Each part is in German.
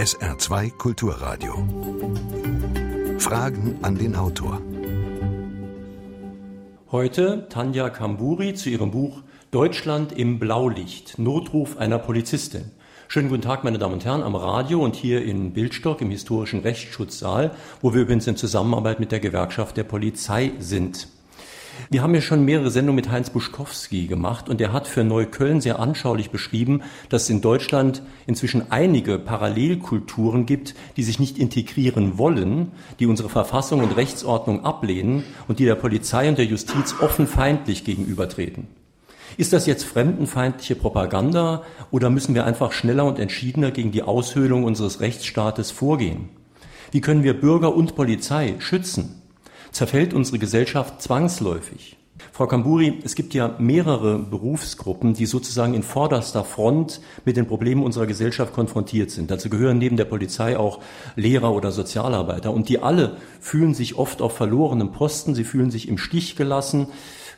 SR2 Kulturradio. Fragen an den Autor. Heute Tanja Kamburi zu ihrem Buch Deutschland im Blaulicht. Notruf einer Polizistin. Schönen guten Tag, meine Damen und Herren, am Radio und hier in Bildstock im historischen Rechtsschutzsaal, wo wir übrigens in Zusammenarbeit mit der Gewerkschaft der Polizei sind. Wir haben ja schon mehrere Sendungen mit Heinz Buschkowski gemacht und er hat für Neukölln sehr anschaulich beschrieben, dass es in Deutschland inzwischen einige Parallelkulturen gibt, die sich nicht integrieren wollen, die unsere Verfassung und Rechtsordnung ablehnen und die der Polizei und der Justiz offen feindlich gegenübertreten. Ist das jetzt fremdenfeindliche Propaganda oder müssen wir einfach schneller und entschiedener gegen die Aushöhlung unseres Rechtsstaates vorgehen? Wie können wir Bürger und Polizei schützen? Zerfällt unsere Gesellschaft zwangsläufig. Frau Kamburi, es gibt ja mehrere Berufsgruppen, die sozusagen in vorderster Front mit den Problemen unserer Gesellschaft konfrontiert sind. Dazu gehören neben der Polizei auch Lehrer oder Sozialarbeiter. Und die alle fühlen sich oft auf verlorenem Posten, sie fühlen sich im Stich gelassen,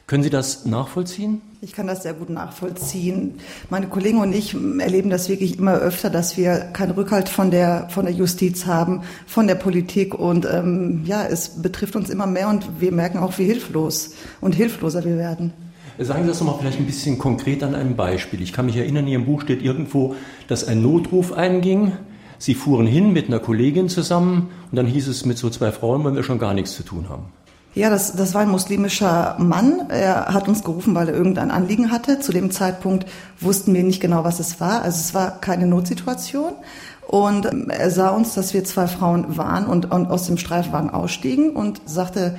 können Sie das nachvollziehen? Ich kann das sehr gut nachvollziehen. Meine Kollegen und ich erleben das wirklich immer öfter, dass wir keinen Rückhalt von der, von der Justiz haben, von der Politik. Und ähm, ja, es betrifft uns immer mehr und wir merken auch, wie hilflos und hilfloser wir werden. Sagen Sie das nochmal vielleicht ein bisschen konkret an einem Beispiel. Ich kann mich erinnern, in Ihrem Buch steht irgendwo, dass ein Notruf einging. Sie fuhren hin mit einer Kollegin zusammen und dann hieß es, mit so zwei Frauen wollen wir schon gar nichts zu tun haben. Ja, das, das war ein muslimischer Mann. Er hat uns gerufen, weil er irgendein Anliegen hatte. Zu dem Zeitpunkt wussten wir nicht genau, was es war. Also es war keine Notsituation. Und er sah uns, dass wir zwei Frauen waren und, und aus dem Streifwagen ausstiegen und sagte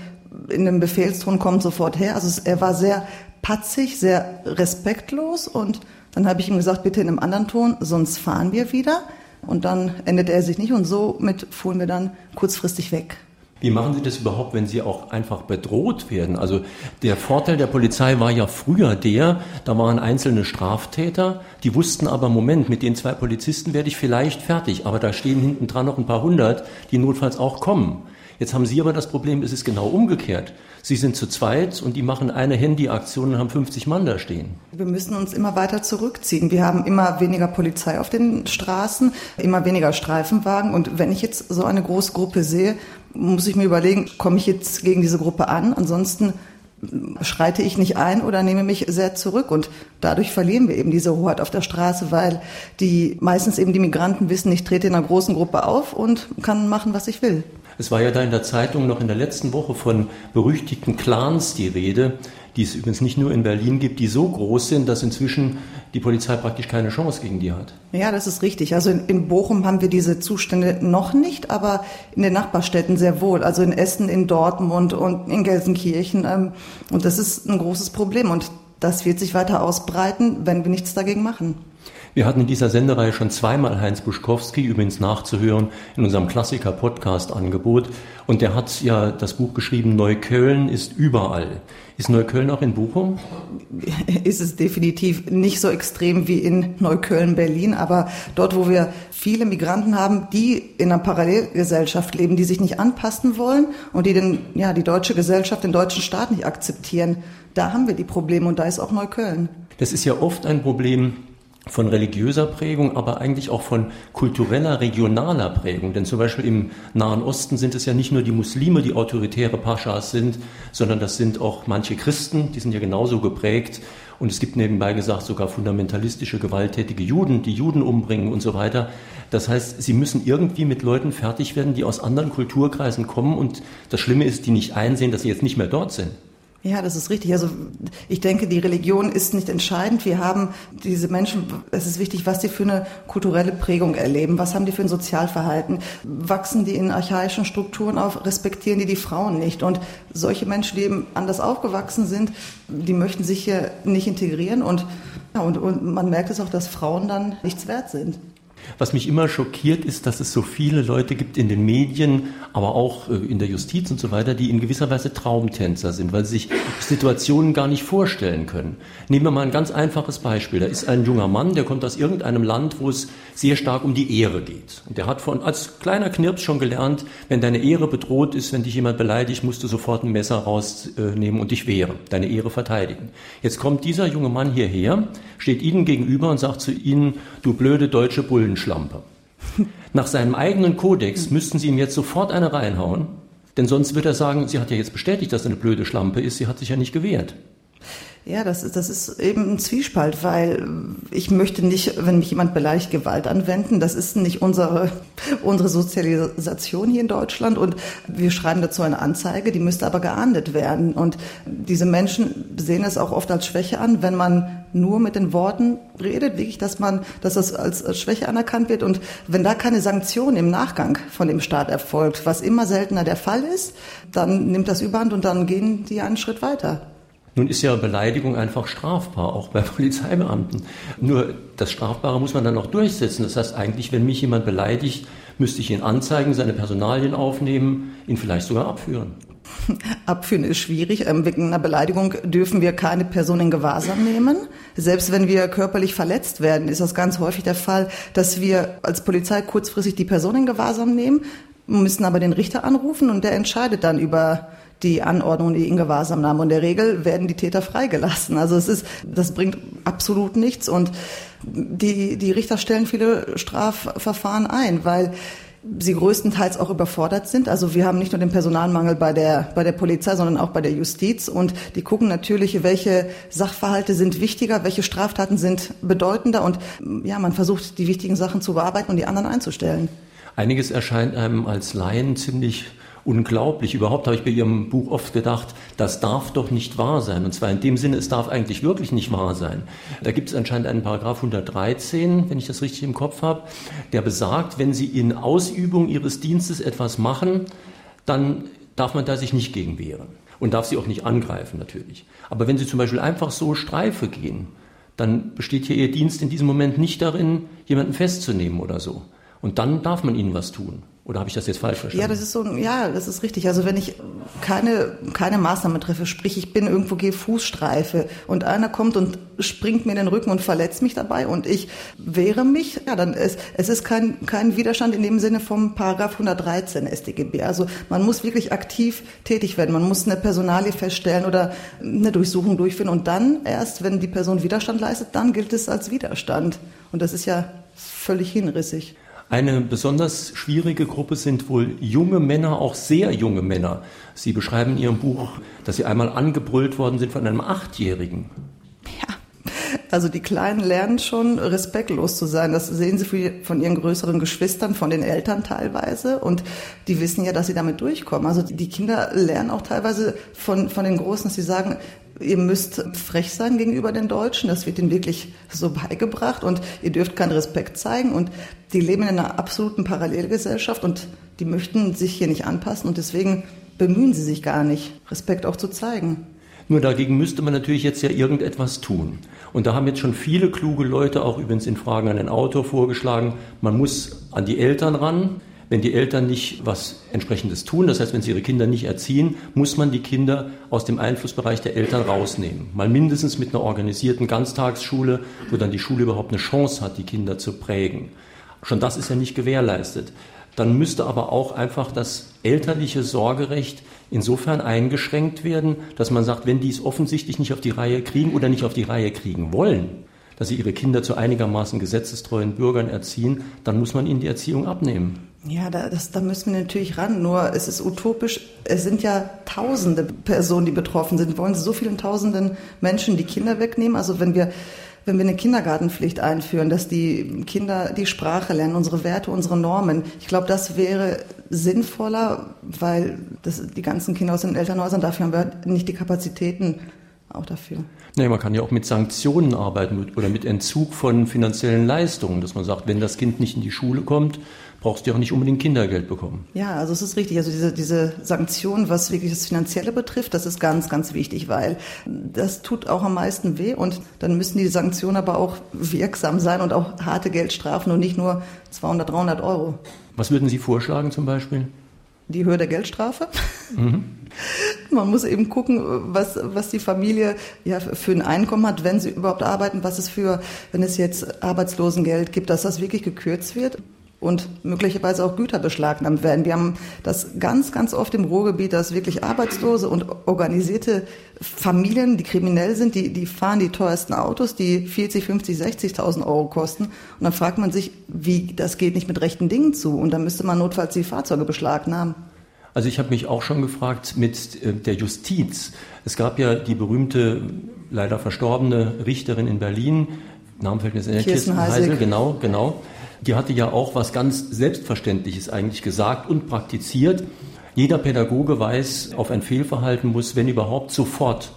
in dem Befehlston, kommt sofort her. Also er war sehr patzig, sehr respektlos. Und dann habe ich ihm gesagt, bitte in einem anderen Ton, sonst fahren wir wieder. Und dann endete er sich nicht und somit fuhren wir dann kurzfristig weg. Wie machen Sie das überhaupt, wenn Sie auch einfach bedroht werden? Also der Vorteil der Polizei war ja früher der, da waren einzelne Straftäter, die wussten aber, Moment, mit den zwei Polizisten werde ich vielleicht fertig, aber da stehen hinten dran noch ein paar hundert, die notfalls auch kommen. Jetzt haben Sie aber das Problem, es ist genau umgekehrt. Sie sind zu zweit und die machen eine Handyaktion und haben 50 Mann da stehen. Wir müssen uns immer weiter zurückziehen. Wir haben immer weniger Polizei auf den Straßen, immer weniger Streifenwagen. Und wenn ich jetzt so eine große Gruppe sehe, muss ich mir überlegen, komme ich jetzt gegen diese Gruppe an? Ansonsten schreite ich nicht ein oder nehme mich sehr zurück. Und dadurch verlieren wir eben diese Hoheit auf der Straße, weil die meistens eben die Migranten wissen, ich trete in einer großen Gruppe auf und kann machen, was ich will. Es war ja da in der Zeitung noch in der letzten Woche von berüchtigten Clans die Rede, die es übrigens nicht nur in Berlin gibt, die so groß sind, dass inzwischen die Polizei praktisch keine Chance gegen die hat. Ja, das ist richtig. Also in, in, Bochum haben wir diese Zustände noch nicht, aber in den Nachbarstädten sehr wohl. Also in Essen, in Dortmund und in Gelsenkirchen. Ähm, und das ist ein großes Problem. Und das wird sich weiter ausbreiten, wenn wir nichts dagegen machen. Wir hatten in dieser Sendereihe schon zweimal Heinz Buschkowski, übrigens nachzuhören, in unserem Klassiker-Podcast-Angebot. Und der hat ja das Buch geschrieben, Neukölln ist überall. Ist Neukölln auch in Bochum? Ist es definitiv nicht so extrem wie in Neukölln, Berlin, aber dort, wo wir viele Migranten haben, die in einer Parallelgesellschaft leben, die sich nicht anpassen wollen und die den, ja, die deutsche Gesellschaft, den deutschen Staat nicht akzeptieren, da haben wir die Probleme und da ist auch Neukölln. Das ist ja oft ein Problem, von religiöser Prägung, aber eigentlich auch von kultureller, regionaler Prägung. Denn zum Beispiel im Nahen Osten sind es ja nicht nur die Muslime, die autoritäre Paschas sind, sondern das sind auch manche Christen, die sind ja genauso geprägt. Und es gibt nebenbei gesagt sogar fundamentalistische, gewalttätige Juden, die Juden umbringen und so weiter. Das heißt, sie müssen irgendwie mit Leuten fertig werden, die aus anderen Kulturkreisen kommen. Und das Schlimme ist, die nicht einsehen, dass sie jetzt nicht mehr dort sind. Ja, das ist richtig. Also ich denke, die Religion ist nicht entscheidend. Wir haben diese Menschen, es ist wichtig, was sie für eine kulturelle Prägung erleben. Was haben die für ein Sozialverhalten? Wachsen die in archaischen Strukturen auf? Respektieren die die Frauen nicht? Und solche Menschen, die eben anders aufgewachsen sind, die möchten sich hier nicht integrieren. Und, ja, und, und man merkt es auch, dass Frauen dann nichts wert sind. Was mich immer schockiert ist, dass es so viele Leute gibt in den Medien, aber auch äh, in der Justiz und so weiter, die in gewisser Weise Traumtänzer sind, weil sie sich Situationen gar nicht vorstellen können. Nehmen wir mal ein ganz einfaches Beispiel. Da ist ein junger Mann, der kommt aus irgendeinem Land, wo es sehr stark um die Ehre geht. Und der hat von, als kleiner Knirps schon gelernt, wenn deine Ehre bedroht ist, wenn dich jemand beleidigt, musst du sofort ein Messer rausnehmen und dich wehren, deine Ehre verteidigen. Jetzt kommt dieser junge Mann hierher, steht Ihnen gegenüber und sagt zu Ihnen, du blöde deutsche Bullenschlampe. Nach seinem eigenen Kodex müssten Sie ihm jetzt sofort eine reinhauen, denn sonst wird er sagen, sie hat ja jetzt bestätigt, dass er eine blöde Schlampe ist, sie hat sich ja nicht gewehrt. Ja, das ist, das ist eben ein Zwiespalt, weil ich möchte nicht, wenn mich jemand beleidigt, Gewalt anwenden. Das ist nicht unsere, unsere Sozialisation hier in Deutschland und wir schreiben dazu eine Anzeige, die müsste aber geahndet werden. Und diese Menschen sehen es auch oft als Schwäche an, wenn man nur mit den Worten redet, wirklich, dass man, dass das als Schwäche anerkannt wird. Und wenn da keine Sanktion im Nachgang von dem Staat erfolgt, was immer seltener der Fall ist, dann nimmt das überhand und dann gehen die einen Schritt weiter. Nun ist ja Beleidigung einfach strafbar, auch bei Polizeibeamten. Nur das Strafbare muss man dann auch durchsetzen. Das heißt eigentlich, wenn mich jemand beleidigt, müsste ich ihn anzeigen, seine Personalien aufnehmen, ihn vielleicht sogar abführen. Abführen ist schwierig. Ähm, wegen einer Beleidigung dürfen wir keine Person in Gewahrsam nehmen. Selbst wenn wir körperlich verletzt werden, ist das ganz häufig der Fall, dass wir als Polizei kurzfristig die Person in Gewahrsam nehmen, müssen aber den Richter anrufen und der entscheidet dann über die Anordnung, die in Gewahrsam nahmen. Und in der Regel werden die Täter freigelassen. Also es ist, das bringt absolut nichts. Und die, die Richter stellen viele Strafverfahren ein, weil sie größtenteils auch überfordert sind. Also wir haben nicht nur den Personalmangel bei der, bei der Polizei, sondern auch bei der Justiz. Und die gucken natürlich, welche Sachverhalte sind wichtiger, welche Straftaten sind bedeutender. Und ja, man versucht, die wichtigen Sachen zu bearbeiten und die anderen einzustellen. Einiges erscheint einem als Laien ziemlich unglaublich. Überhaupt habe ich bei Ihrem Buch oft gedacht, das darf doch nicht wahr sein. Und zwar in dem Sinne, es darf eigentlich wirklich nicht wahr sein. Da gibt es anscheinend einen Paragraph 113, wenn ich das richtig im Kopf habe, der besagt, wenn Sie in Ausübung Ihres Dienstes etwas machen, dann darf man da sich nicht gegen wehren und darf Sie auch nicht angreifen natürlich. Aber wenn Sie zum Beispiel einfach so Streife gehen, dann besteht hier Ihr Dienst in diesem Moment nicht darin, jemanden festzunehmen oder so. Und dann darf man ihnen was tun. Oder habe ich das jetzt falsch verstanden? Ja, das ist so, ja, das ist richtig. Also wenn ich keine, keine Maßnahme treffe, sprich ich bin irgendwo gehe Fußstreife und einer kommt und springt mir in den Rücken und verletzt mich dabei und ich wehre mich, ja, dann ist, es ist kein, kein Widerstand in dem Sinne vom Paragraph 113 StGB. Also man muss wirklich aktiv tätig werden. Man muss eine Personalie feststellen oder eine Durchsuchung durchführen und dann erst, wenn die Person Widerstand leistet, dann gilt es als Widerstand. Und das ist ja völlig hinrissig. Eine besonders schwierige Gruppe sind wohl junge Männer, auch sehr junge Männer. Sie beschreiben in Ihrem Buch, dass Sie einmal angebrüllt worden sind von einem Achtjährigen. Ja, also die Kleinen lernen schon respektlos zu sein. Das sehen sie von ihren größeren Geschwistern, von den Eltern teilweise. Und die wissen ja, dass sie damit durchkommen. Also die Kinder lernen auch teilweise von, von den Großen, dass sie sagen, ihr müsst frech sein gegenüber den Deutschen. Das wird ihnen wirklich so beigebracht und ihr dürft keinen Respekt zeigen. Und die leben in einer absoluten Parallelgesellschaft und die möchten sich hier nicht anpassen und deswegen bemühen sie sich gar nicht, Respekt auch zu zeigen. Nur dagegen müsste man natürlich jetzt ja irgendetwas tun. Und da haben jetzt schon viele kluge Leute auch übrigens in Fragen an den Autor vorgeschlagen, man muss an die Eltern ran, wenn die Eltern nicht was entsprechendes tun, das heißt, wenn sie ihre Kinder nicht erziehen, muss man die Kinder aus dem Einflussbereich der Eltern rausnehmen. Mal mindestens mit einer organisierten Ganztagsschule, wo dann die Schule überhaupt eine Chance hat, die Kinder zu prägen. Schon das ist ja nicht gewährleistet. Dann müsste aber auch einfach das elterliche Sorgerecht insofern eingeschränkt werden, dass man sagt, wenn die es offensichtlich nicht auf die Reihe kriegen oder nicht auf die Reihe kriegen wollen, dass sie ihre Kinder zu einigermaßen gesetzestreuen Bürgern erziehen, dann muss man ihnen die Erziehung abnehmen. Ja, da, das, da müssen wir natürlich ran. Nur es ist utopisch. Es sind ja tausende Personen, die betroffen sind. Wollen so vielen tausenden Menschen die Kinder wegnehmen. Also wenn wir, wenn wir eine Kindergartenpflicht einführen, dass die Kinder die Sprache lernen, unsere Werte, unsere Normen. Ich glaube, das wäre sinnvoller, weil das, die ganzen Kinder aus den Elternhäusern, dafür haben wir nicht die Kapazitäten auch dafür. Nee, man kann ja auch mit Sanktionen arbeiten oder mit Entzug von finanziellen Leistungen, dass man sagt, wenn das Kind nicht in die Schule kommt, brauchst du ja auch nicht unbedingt Kindergeld bekommen. Ja, also es ist richtig. Also diese, diese Sanktion, was wirklich das Finanzielle betrifft, das ist ganz, ganz wichtig, weil das tut auch am meisten weh und dann müssen die Sanktionen aber auch wirksam sein und auch harte Geldstrafen und nicht nur 200, 300 Euro. Was würden Sie vorschlagen zum Beispiel? Die Höhe der Geldstrafe. Mhm. Man muss eben gucken, was, was die Familie ja für ein Einkommen hat, wenn sie überhaupt arbeiten, was es für, wenn es jetzt Arbeitslosengeld gibt, dass das wirklich gekürzt wird und möglicherweise auch Güter beschlagnahmt werden. Wir haben das ganz, ganz oft im Ruhrgebiet, dass wirklich Arbeitslose und organisierte Familien, die kriminell sind, die, die fahren die teuersten Autos, die 40, 50, 60.000 Euro kosten. Und dann fragt man sich, wie das geht nicht mit rechten Dingen zu. Und dann müsste man notfalls die Fahrzeuge beschlagnahmen. Also ich habe mich auch schon gefragt mit äh, der Justiz. Es gab ja die berühmte, leider verstorbene Richterin in Berlin, Namen fällt mir jetzt in der Kirsten Heisel, genau, genau. Die hatte ja auch was ganz Selbstverständliches eigentlich gesagt und praktiziert. Jeder Pädagoge weiß, auf ein Fehlverhalten muss, wenn überhaupt, sofort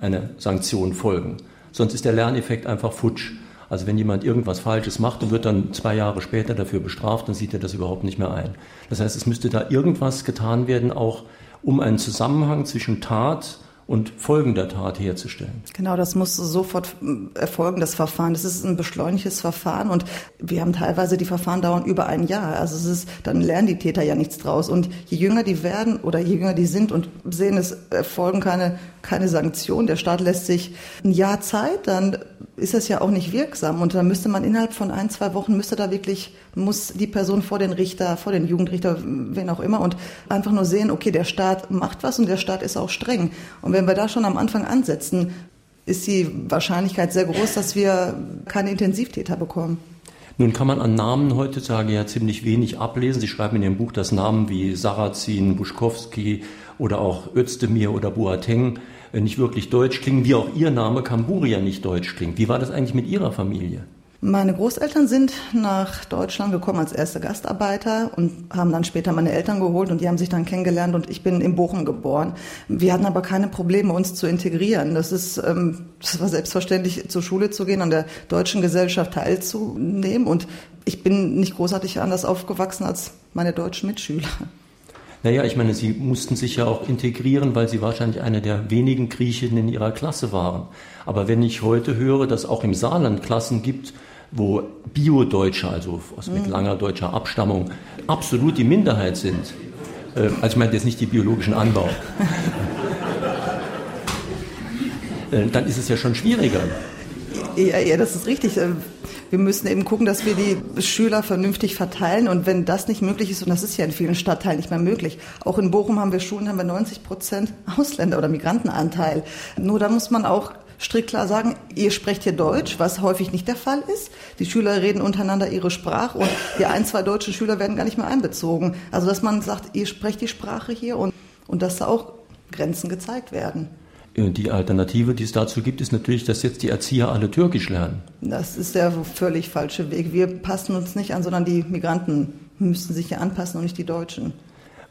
eine Sanktion folgen. Sonst ist der Lerneffekt einfach futsch. Also wenn jemand irgendwas Falsches macht und wird dann zwei Jahre später dafür bestraft, dann sieht er das überhaupt nicht mehr ein. Das heißt, es müsste da irgendwas getan werden, auch um einen Zusammenhang zwischen Tat und Folgen der Tat herzustellen. Genau, das muss sofort äh, erfolgen, das Verfahren. Das ist ein beschleunigtes Verfahren und wir haben teilweise die Verfahren dauern über ein Jahr. Also es ist, dann lernen die Täter ja nichts draus. Und je jünger die werden oder je jünger die sind und sehen, es erfolgen keine, keine Sanktionen, der Staat lässt sich ein Jahr Zeit, dann ist das ja auch nicht wirksam. Und dann müsste man innerhalb von ein, zwei Wochen müsste da wirklich, muss die Person vor den Richter, vor den Jugendrichter, wen auch immer und einfach nur sehen, okay, der Staat macht was und der Staat ist auch streng. Und wenn wir da schon am Anfang ansetzen, ist die Wahrscheinlichkeit sehr groß, dass wir keine Intensivtäter bekommen. Nun kann man an Namen heutzutage ja ziemlich wenig ablesen. Sie schreiben in Ihrem Buch, dass Namen wie Sarrazin, Buschkowski oder auch Özdemir oder Boateng nicht wirklich deutsch klingen, wie auch Ihr Name Kamburia nicht deutsch klingt. Wie war das eigentlich mit Ihrer Familie? Meine Großeltern sind nach Deutschland gekommen als erste Gastarbeiter und haben dann später meine Eltern geholt und die haben sich dann kennengelernt und ich bin in Bochum geboren. Wir hatten aber keine Probleme, uns zu integrieren. Das ist, ähm, das war selbstverständlich, zur Schule zu gehen, an der deutschen Gesellschaft teilzunehmen und ich bin nicht großartig anders aufgewachsen als meine deutschen Mitschüler. Naja, ich meine, Sie mussten sich ja auch integrieren, weil Sie wahrscheinlich eine der wenigen Griechen in Ihrer Klasse waren. Aber wenn ich heute höre, dass auch im Saarland Klassen gibt, wo Bio-Deutsche, also mit mhm. langer deutscher Abstammung, absolut die Minderheit sind. Äh, also ich meine jetzt nicht die biologischen Anbau. Äh, dann ist es ja schon schwieriger. Ja, ja, das ist richtig. Wir müssen eben gucken, dass wir die Schüler vernünftig verteilen. Und wenn das nicht möglich ist, und das ist ja in vielen Stadtteilen nicht mehr möglich, auch in Bochum haben wir Schulen, haben wir 90 Prozent Ausländer- oder Migrantenanteil. Nur da muss man auch strikt klar sagen, ihr sprecht hier Deutsch, was häufig nicht der Fall ist. Die Schüler reden untereinander ihre Sprache und die ein, zwei deutschen Schüler werden gar nicht mehr einbezogen. Also dass man sagt, ihr sprecht die Sprache hier und, und dass da auch Grenzen gezeigt werden. Die Alternative, die es dazu gibt, ist natürlich, dass jetzt die Erzieher alle Türkisch lernen. Das ist der völlig falsche Weg. Wir passen uns nicht an, sondern die Migranten müssten sich ja anpassen und nicht die Deutschen.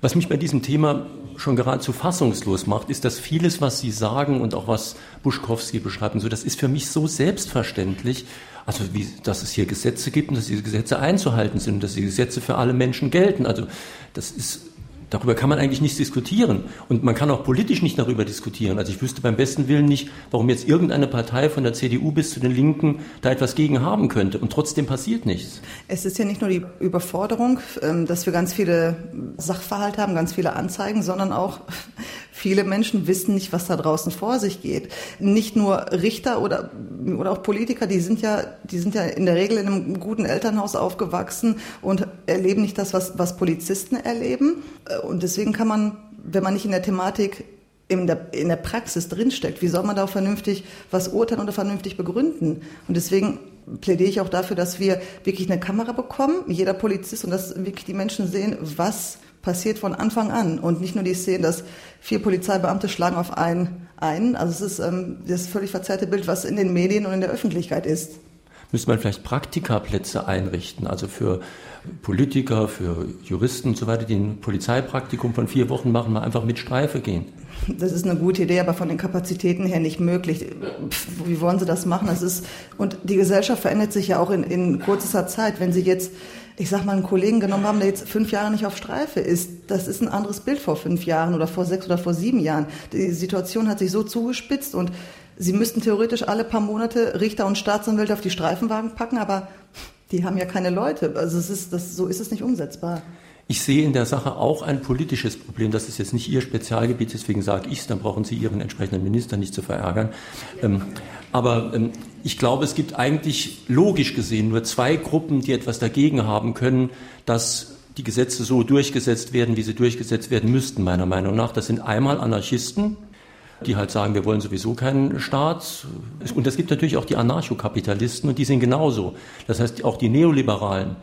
Was mich bei diesem Thema schon geradezu fassungslos macht, ist, dass vieles, was Sie sagen und auch was Buschkowski beschreibt, und so, das ist für mich so selbstverständlich. Also, wie, dass es hier Gesetze gibt und dass diese Gesetze einzuhalten sind und dass die Gesetze für alle Menschen gelten. Also, das ist Darüber kann man eigentlich nicht diskutieren. Und man kann auch politisch nicht darüber diskutieren. Also ich wüsste beim besten Willen nicht, warum jetzt irgendeine Partei von der CDU bis zu den Linken da etwas gegen haben könnte. Und trotzdem passiert nichts. Es ist ja nicht nur die Überforderung, ähm, dass wir ganz viele Sachverhalte haben, ganz viele Anzeigen, sondern auch viele Menschen wissen nicht, was da draußen vor sich geht. Nicht nur Richter oder, oder auch Politiker, die sind ja, die sind ja in der Regel in einem guten Elternhaus aufgewachsen und erleben nicht das, was, was Polizisten erleben. Und deswegen kann man, wenn man nicht in der Thematik in der, in der Praxis drinsteckt, wie soll man da auch vernünftig was urteilen oder vernünftig begründen? Und deswegen plädiere ich auch dafür, dass wir wirklich eine Kamera bekommen, jeder Polizist, und dass wirklich die Menschen sehen, was passiert von Anfang an und nicht nur die Szene, dass vier Polizeibeamte schlagen auf einen ein. Also es ist ähm, das völlig verzerrte Bild, was in den Medien und in der Öffentlichkeit ist. Müsste man vielleicht Praktikaplätze einrichten, also für Politiker, für Juristen und so weiter, die ein Polizeipraktikum von vier Wochen machen, mal einfach mit Streife gehen. Das ist eine gute Idee, aber von den Kapazitäten her nicht möglich. Wie wollen Sie das machen? Das ist, und die Gesellschaft verändert sich ja auch in, in kurzer Zeit. Wenn Sie jetzt, ich sag mal, einen Kollegen genommen haben, der jetzt fünf Jahre nicht auf Streife ist, das ist ein anderes Bild vor fünf Jahren oder vor sechs oder vor sieben Jahren. Die Situation hat sich so zugespitzt und Sie müssten theoretisch alle paar Monate Richter und Staatsanwälte auf die Streifenwagen packen, aber die haben ja keine Leute. Also es ist, das, so ist es nicht umsetzbar. Ich sehe in der Sache auch ein politisches Problem. Das ist jetzt nicht Ihr Spezialgebiet, deswegen sage ich es, dann brauchen Sie Ihren entsprechenden Minister nicht zu verärgern. Ähm, aber ähm, ich glaube, es gibt eigentlich logisch gesehen nur zwei Gruppen, die etwas dagegen haben können, dass die Gesetze so durchgesetzt werden, wie sie durchgesetzt werden müssten, meiner Meinung nach. Das sind einmal Anarchisten, die halt sagen, wir wollen sowieso keinen Staat. Und es gibt natürlich auch die Anarchokapitalisten und die sind genauso. Das heißt, auch die Neoliberalen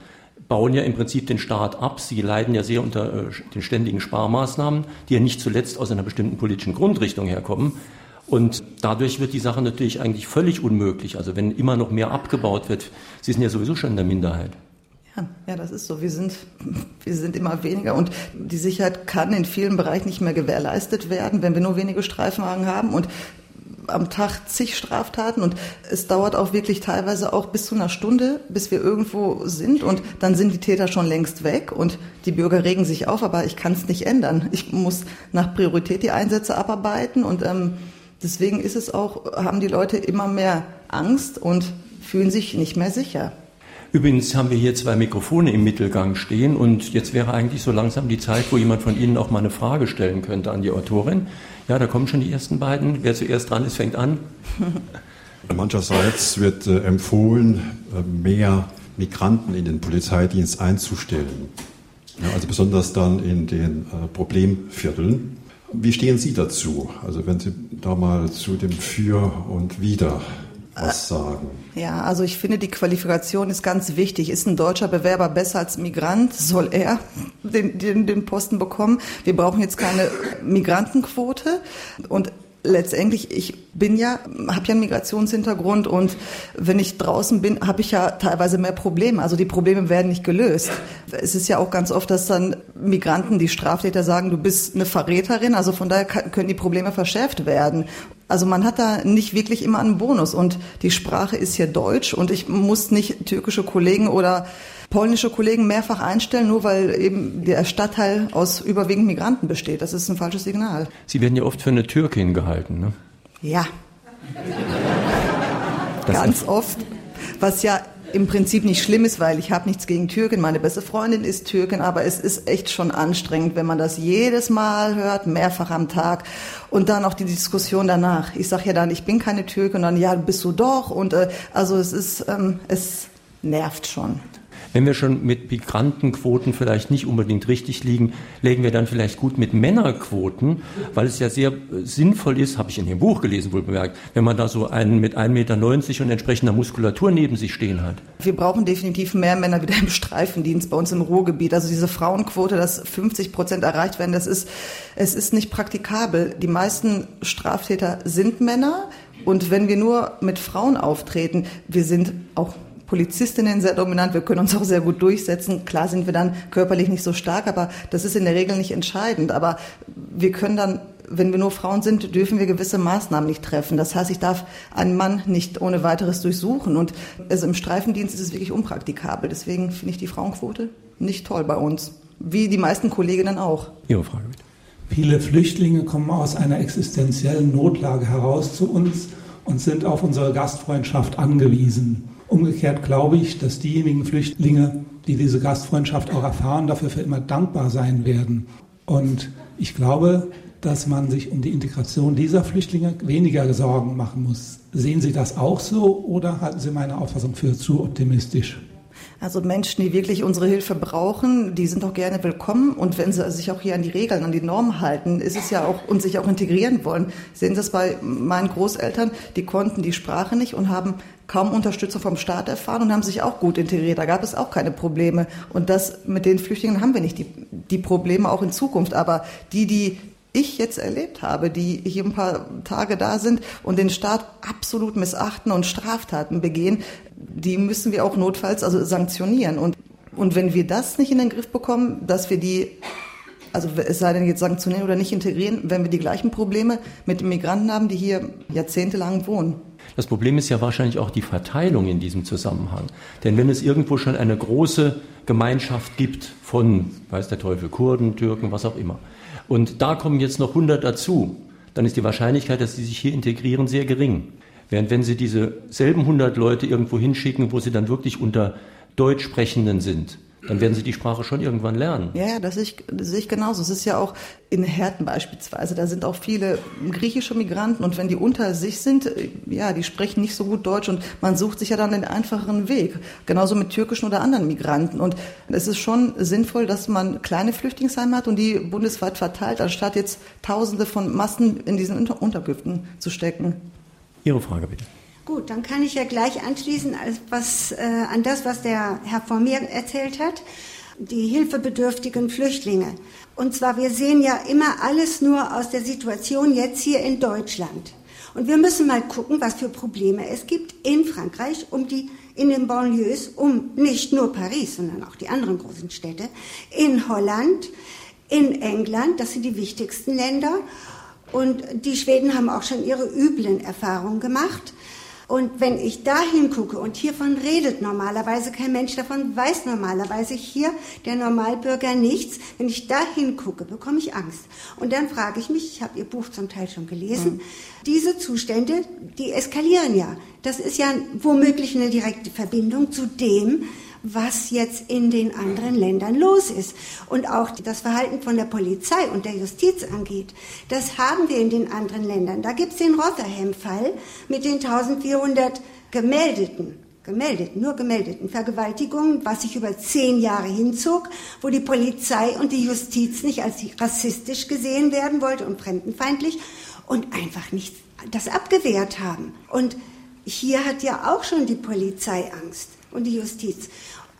bauen ja im Prinzip den Staat ab. Sie leiden ja sehr unter äh, den ständigen Sparmaßnahmen, die ja nicht zuletzt aus einer bestimmten politischen Grundrichtung herkommen. Und dadurch wird die Sache natürlich eigentlich völlig unmöglich. Also wenn immer noch mehr abgebaut wird, sie sind ja sowieso schon in der Minderheit. Ja, das ist so. Wir sind, wir sind immer weniger und die Sicherheit kann in vielen Bereichen nicht mehr gewährleistet werden, wenn wir nur wenige Streifenwagen haben und am Tag zig Straftaten und es dauert auch wirklich teilweise auch bis zu einer Stunde, bis wir irgendwo sind und dann sind die Täter schon längst weg und die Bürger regen sich auf, aber ich kann es nicht ändern. Ich muss nach Priorität die Einsätze abarbeiten und ähm, deswegen ist es auch, haben die Leute immer mehr Angst und fühlen sich nicht mehr sicher. Übrigens haben wir hier zwei Mikrofone im Mittelgang stehen und jetzt wäre eigentlich so langsam die Zeit, wo jemand von Ihnen auch mal eine Frage stellen könnte an die Autorin. Ja, da kommen schon die ersten beiden. Wer zuerst dran ist, fängt an. Mancherseits wird äh, empfohlen, äh, mehr Migranten in den Polizeidienst einzustellen. Ja, also besonders dann in den äh, Problemvierteln. Wie stehen Sie dazu? Also wenn Sie da mal zu dem Für und Wider was sagen? Ja, also ich finde, die Qualifikation ist ganz wichtig. Ist ein deutscher Bewerber besser als Migrant? Soll er den, den, den Posten bekommen? Wir brauchen jetzt keine Migrantenquote. Und letztendlich, ich bin ja, habe ja einen Migrationshintergrund und wenn ich draußen bin, habe ich ja teilweise mehr Probleme. Also die Probleme werden nicht gelöst. Es ist ja auch ganz oft, dass dann Migranten, die Straftäter sagen, du bist eine Verräterin. Also von daher können die Probleme verschärft werden. Also man hat da nicht wirklich immer einen Bonus und die Sprache ist hier Deutsch und ich muss nicht türkische Kollegen oder polnische Kollegen mehrfach einstellen, nur weil eben der Stadtteil aus überwiegend Migranten besteht. Das ist ein falsches Signal. Sie werden ja oft für eine Türkin gehalten, ne? Ja. Ganz oft. Was ja im Prinzip nicht schlimm ist, weil ich habe nichts gegen Türken. Meine beste Freundin ist Türkin, aber es ist echt schon anstrengend, wenn man das jedes Mal hört, mehrfach am Tag. Und dann auch die Diskussion danach. Ich sage ja dann, ich bin keine Türkin, und dann, ja, bist du doch. Und äh, also es ist, ähm, es nervt schon. Wenn wir schon mit Migrantenquoten vielleicht nicht unbedingt richtig liegen, legen wir dann vielleicht gut mit Männerquoten, weil es ja sehr sinnvoll ist, habe ich in dem Buch gelesen, wohl bemerkt, wenn man da so einen mit 1,90 Meter und entsprechender Muskulatur neben sich stehen hat. Wir brauchen definitiv mehr Männer wieder im Streifendienst bei uns im Ruhrgebiet. Also diese Frauenquote, dass 50 Prozent erreicht werden, das ist, es ist nicht praktikabel. Die meisten Straftäter sind Männer. Und wenn wir nur mit Frauen auftreten, wir sind auch Polizistinnen sehr dominant. Wir können uns auch sehr gut durchsetzen. Klar sind wir dann körperlich nicht so stark, aber das ist in der Regel nicht entscheidend. Aber wir können dann wenn wir nur Frauen sind, dürfen wir gewisse Maßnahmen nicht treffen. Das heißt, ich darf einen Mann nicht ohne weiteres durchsuchen. Und also im Streifendienst ist es wirklich unpraktikabel. Deswegen finde ich die Frauenquote nicht toll bei uns. Wie die meisten Kolleginnen auch. Ihre Frage bitte. Viele Flüchtlinge kommen aus einer existenziellen Notlage heraus zu uns und sind auf unsere Gastfreundschaft angewiesen. Umgekehrt glaube ich, dass diejenigen Flüchtlinge, die diese Gastfreundschaft auch erfahren, dafür für immer dankbar sein werden. Und ich glaube, dass man sich um die Integration dieser Flüchtlinge weniger Sorgen machen muss. Sehen Sie das auch so oder halten Sie meine Auffassung für zu optimistisch? Also Menschen, die wirklich unsere Hilfe brauchen, die sind auch gerne willkommen. Und wenn sie sich auch hier an die Regeln, an die Normen halten, ist es ja auch, und sich auch integrieren wollen. Sehen Sie das bei meinen Großeltern, die konnten die Sprache nicht und haben kaum Unterstützung vom Staat erfahren und haben sich auch gut integriert. Da gab es auch keine Probleme. Und das mit den Flüchtlingen haben wir nicht die, die Probleme auch in Zukunft. Aber die, die ich jetzt erlebt habe, die hier ein paar Tage da sind und den Staat absolut missachten und Straftaten begehen, die müssen wir auch notfalls also sanktionieren. Und, und wenn wir das nicht in den Griff bekommen, dass wir die also es sei denn jetzt sanktionieren oder nicht integrieren, wenn wir die gleichen Probleme mit den Migranten haben, die hier jahrzehntelang wohnen. Das Problem ist ja wahrscheinlich auch die Verteilung in diesem Zusammenhang. Denn wenn es irgendwo schon eine große Gemeinschaft gibt von, weiß der Teufel, Kurden, Türken, was auch immer, und da kommen jetzt noch 100 dazu, dann ist die Wahrscheinlichkeit, dass sie sich hier integrieren, sehr gering. Während wenn Sie diese selben 100 Leute irgendwo hinschicken, wo sie dann wirklich unter Deutschsprechenden sind, dann werden sie die Sprache schon irgendwann lernen. Ja, das sehe ich, das sehe ich genauso. Es ist ja auch in Herten beispielsweise, da sind auch viele griechische Migranten und wenn die unter sich sind, ja, die sprechen nicht so gut Deutsch und man sucht sich ja dann den einfacheren Weg. Genauso mit türkischen oder anderen Migranten. Und es ist schon sinnvoll, dass man kleine Flüchtlingsheime hat und die bundesweit verteilt, anstatt jetzt Tausende von Massen in diesen Unterkünften zu stecken. Ihre Frage bitte. Gut, dann kann ich ja gleich anschließen was, äh, an das, was der Herr vor mir erzählt hat, die hilfebedürftigen Flüchtlinge. Und zwar, wir sehen ja immer alles nur aus der Situation jetzt hier in Deutschland. Und wir müssen mal gucken, was für Probleme es gibt in Frankreich, um die, in den Banlieues, um nicht nur Paris, sondern auch die anderen großen Städte, in Holland, in England, das sind die wichtigsten Länder. Und die Schweden haben auch schon ihre üblen Erfahrungen gemacht. Und wenn ich da hingucke, und hiervon redet normalerweise kein Mensch, davon weiß normalerweise hier der Normalbürger nichts, wenn ich da hingucke, bekomme ich Angst. Und dann frage ich mich, ich habe Ihr Buch zum Teil schon gelesen, mhm. diese Zustände, die eskalieren ja. Das ist ja womöglich eine direkte Verbindung zu dem, was jetzt in den anderen Ländern los ist. Und auch das Verhalten von der Polizei und der Justiz angeht, das haben wir in den anderen Ländern. Da gibt es den Rotherham-Fall mit den 1400 gemeldeten gemeldeten, nur gemeldeten Vergewaltigungen, was sich über zehn Jahre hinzog, wo die Polizei und die Justiz nicht als rassistisch gesehen werden wollte und fremdenfeindlich und einfach nicht das abgewehrt haben. Und hier hat ja auch schon die Polizei Angst und die Justiz.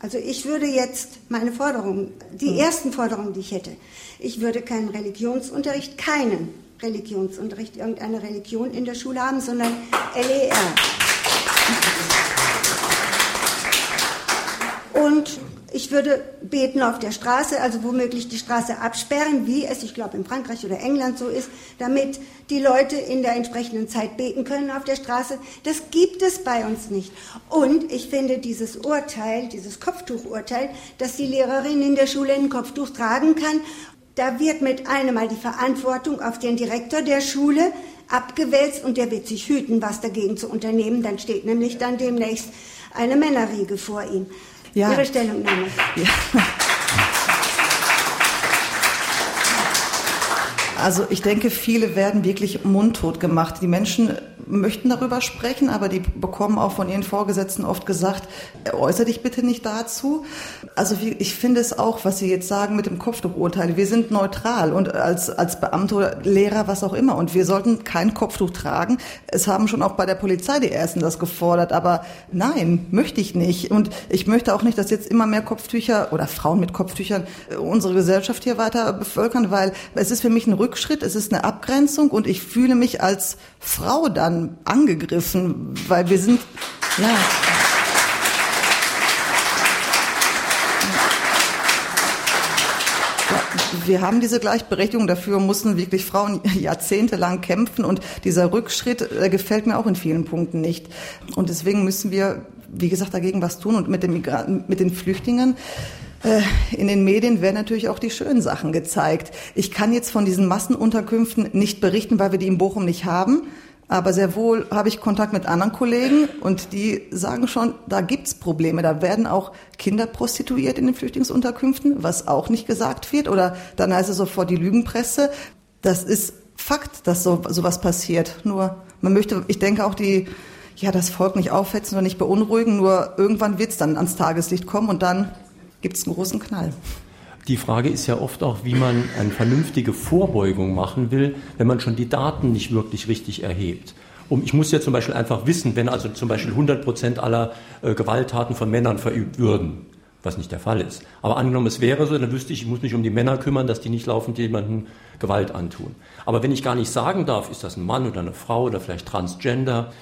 Also ich würde jetzt meine Forderungen, die mhm. ersten Forderungen, die ich hätte, ich würde keinen Religionsunterricht, keinen Religionsunterricht, irgendeine Religion in der Schule haben, sondern LER. Und ich würde beten auf der Straße, also womöglich die Straße absperren, wie es, ich glaube, in Frankreich oder England so ist, damit die Leute in der entsprechenden Zeit beten können auf der Straße. Das gibt es bei uns nicht. Und ich finde dieses Urteil, dieses Kopftuchurteil, dass die Lehrerin in der Schule ein Kopftuch tragen kann, da wird mit einem Mal die Verantwortung auf den Direktor der Schule abgewälzt und der wird sich hüten, was dagegen zu unternehmen. Dann steht nämlich dann demnächst eine Männerriege vor ihm ja. Ihre Stellungnahme. Ja. Also ich denke, viele werden wirklich mundtot gemacht. Die Menschen möchten darüber sprechen, aber die bekommen auch von ihren Vorgesetzten oft gesagt, äußere dich bitte nicht dazu. Also ich finde es auch, was Sie jetzt sagen mit dem Kopftuchurteil. Wir sind neutral und als, als Beamter, Lehrer, was auch immer. Und wir sollten kein Kopftuch tragen. Es haben schon auch bei der Polizei die Ersten das gefordert. Aber nein, möchte ich nicht. Und ich möchte auch nicht, dass jetzt immer mehr Kopftücher oder Frauen mit Kopftüchern äh, unsere Gesellschaft hier weiter bevölkern, weil es ist für mich ein Rückschritt, es ist eine Abgrenzung und ich fühle mich als Frau dann angegriffen, weil wir sind, ja. wir haben diese Gleichberechtigung, dafür mussten wirklich Frauen jahrzehntelang kämpfen und dieser Rückschritt äh, gefällt mir auch in vielen Punkten nicht. Und deswegen müssen wir, wie gesagt, dagegen was tun und mit den Migranten, mit den Flüchtlingen in den Medien werden natürlich auch die schönen Sachen gezeigt. Ich kann jetzt von diesen Massenunterkünften nicht berichten, weil wir die in Bochum nicht haben. Aber sehr wohl habe ich Kontakt mit anderen Kollegen und die sagen schon, da gibt's Probleme. Da werden auch Kinder prostituiert in den Flüchtlingsunterkünften, was auch nicht gesagt wird. Oder dann heißt es sofort die Lügenpresse. Das ist Fakt, dass so sowas passiert. Nur man möchte, ich denke auch die, ja, das Volk nicht aufhetzen oder nicht beunruhigen. Nur irgendwann wird's dann ans Tageslicht kommen und dann gibt's einen großen Knall. Die Frage ist ja oft auch, wie man eine vernünftige Vorbeugung machen will, wenn man schon die Daten nicht wirklich richtig erhebt. Um, ich muss ja zum Beispiel einfach wissen, wenn also zum Beispiel 100 Prozent aller äh, Gewalttaten von Männern verübt würden, was nicht der Fall ist. Aber angenommen, es wäre so, dann wüsste ich, ich muss mich um die Männer kümmern, dass die nicht laufend jemanden Gewalt antun. Aber wenn ich gar nicht sagen darf, ist das ein Mann oder eine Frau oder vielleicht Transgender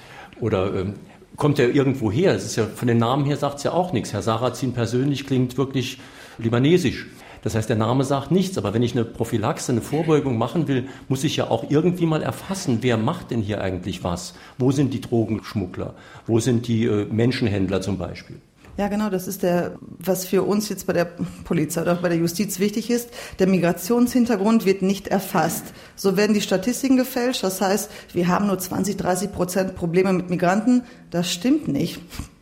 oder ähm, kommt er irgendwo her? Das ist ja von den Namen her sagt es ja auch nichts. Herr Sarrazin persönlich klingt wirklich libanesisch. Das heißt, der Name sagt nichts, aber wenn ich eine Prophylaxe, eine Vorbeugung machen will, muss ich ja auch irgendwie mal erfassen, wer macht denn hier eigentlich was? Wo sind die Drogenschmuggler? Wo sind die äh, Menschenhändler zum Beispiel? Ja, genau, das ist der, was für uns jetzt bei der Polizei oder bei der Justiz wichtig ist. Der Migrationshintergrund wird nicht erfasst. So werden die Statistiken gefälscht. Das heißt, wir haben nur 20, 30 Prozent Probleme mit Migranten. Das stimmt nicht.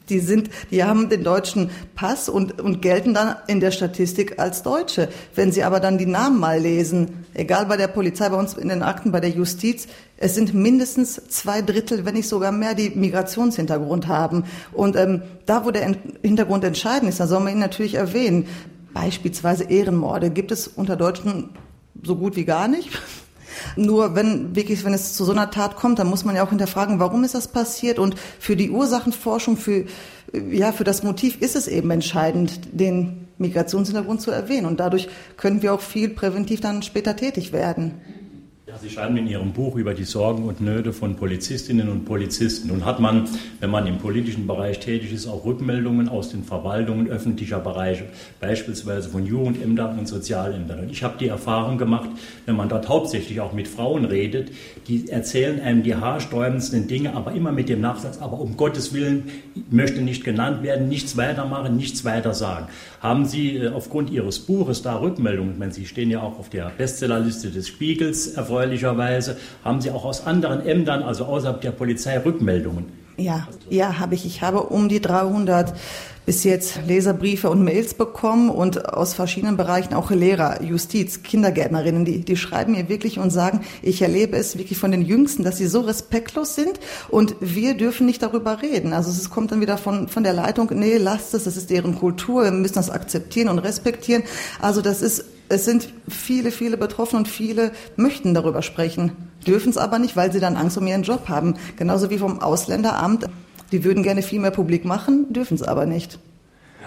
Die sind, die haben den deutschen Pass und, und gelten dann in der Statistik als Deutsche. Wenn Sie aber dann die Namen mal lesen, egal bei der Polizei, bei uns in den Akten, bei der Justiz, es sind mindestens zwei Drittel, wenn nicht sogar mehr, die Migrationshintergrund haben. Und ähm, da, wo der Hintergrund entscheidend ist, da soll man ihn natürlich erwähnen. Beispielsweise Ehrenmorde gibt es unter Deutschen so gut wie gar nicht. Nur wenn wirklich, wenn es zu so einer Tat kommt, dann muss man ja auch hinterfragen, warum ist das passiert? Und für die Ursachenforschung, für, ja, für das Motiv ist es eben entscheidend, den Migrationshintergrund zu erwähnen. Und dadurch können wir auch viel präventiv dann später tätig werden. Sie schreiben in Ihrem Buch über die Sorgen und Nöte von Polizistinnen und Polizisten. Nun hat man, wenn man im politischen Bereich tätig ist, auch Rückmeldungen aus den Verwaltungen öffentlicher Bereiche, beispielsweise von Jugendämtern und Sozialämtern. Und ich habe die Erfahrung gemacht, wenn man dort hauptsächlich auch mit Frauen redet, die erzählen einem die haarsträubendsten Dinge, aber immer mit dem Nachsatz, aber um Gottes Willen möchte nicht genannt werden, nichts weitermachen, nichts weiter sagen. Haben Sie äh, aufgrund Ihres Buches da Rückmeldungen? Ich meine, Sie stehen ja auch auf der Bestsellerliste des Spiegels erfreulicherweise. Haben Sie auch aus anderen Ämtern, also außerhalb der Polizei, Rückmeldungen? Ja, ja, habe ich. Ich habe um die 300 bis jetzt Leserbriefe und Mails bekommen und aus verschiedenen Bereichen auch Lehrer, Justiz, Kindergärtnerinnen, die, die schreiben mir wirklich und sagen, ich erlebe es wirklich von den Jüngsten, dass sie so respektlos sind und wir dürfen nicht darüber reden. Also es kommt dann wieder von, von der Leitung, nee, lasst es, das ist deren Kultur, wir müssen das akzeptieren und respektieren. Also das ist, es sind viele, viele betroffen und viele möchten darüber sprechen, dürfen es aber nicht, weil sie dann Angst um ihren Job haben. Genauso wie vom Ausländeramt. Die würden gerne viel mehr publik machen, dürfen es aber nicht.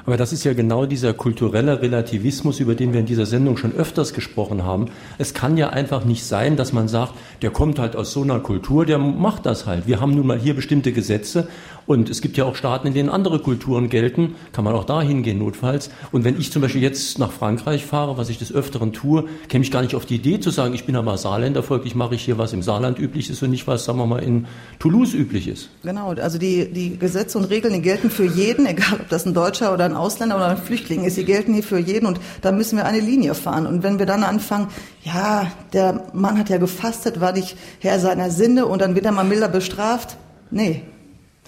Aber das ist ja genau dieser kulturelle Relativismus, über den wir in dieser Sendung schon öfters gesprochen haben. Es kann ja einfach nicht sein, dass man sagt, der kommt halt aus so einer Kultur, der macht das halt. Wir haben nun mal hier bestimmte Gesetze und es gibt ja auch Staaten, in denen andere Kulturen gelten, kann man auch da hingehen notfalls. Und wenn ich zum Beispiel jetzt nach Frankreich fahre, was ich des Öfteren tue, käme ich gar nicht auf die Idee zu sagen, ich bin aber Saarländer, folglich mache ich hier, was im Saarland üblich ist und nicht, was, sagen wir mal, in Toulouse üblich ist. Genau, also die, die Gesetze und Regeln, die gelten für jeden, egal ob das ein Deutscher oder ein Ausländer oder ein Flüchtling ist, die gelten hier für jeden und da müssen wir eine Linie fahren. Und wenn wir dann anfangen, ja, der Mann hat ja gefastet, war nicht Herr seiner Sinne und dann wird er mal milder bestraft, nee,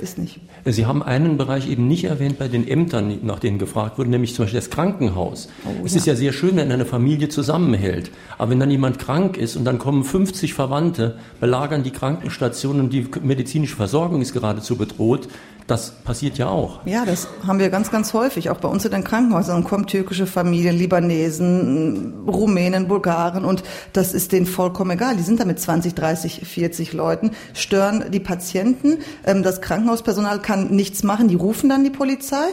ist nicht. Sie haben einen Bereich eben nicht erwähnt bei den Ämtern, nach denen gefragt wurde, nämlich zum Beispiel das Krankenhaus. Oh, es ja. ist ja sehr schön, wenn eine Familie zusammenhält. Aber wenn dann jemand krank ist und dann kommen 50 Verwandte, belagern die Krankenstation und die medizinische Versorgung ist geradezu bedroht, das passiert ja auch. Ja, das haben wir ganz, ganz häufig. Auch bei uns in den Krankenhäusern kommen türkische Familien, Libanesen, Rumänen, Bulgaren und das ist denen vollkommen egal. Die sind da mit 20, 30, 40 Leuten, stören die Patienten. Ähm, das Krankenhauspersonal kann nichts machen. Die rufen dann die Polizei.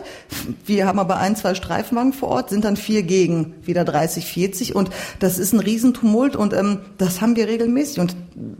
Wir haben aber ein, zwei Streifenwagen vor Ort, sind dann vier gegen wieder 30, 40 und das ist ein Riesentumult und ähm, das haben wir regelmäßig und,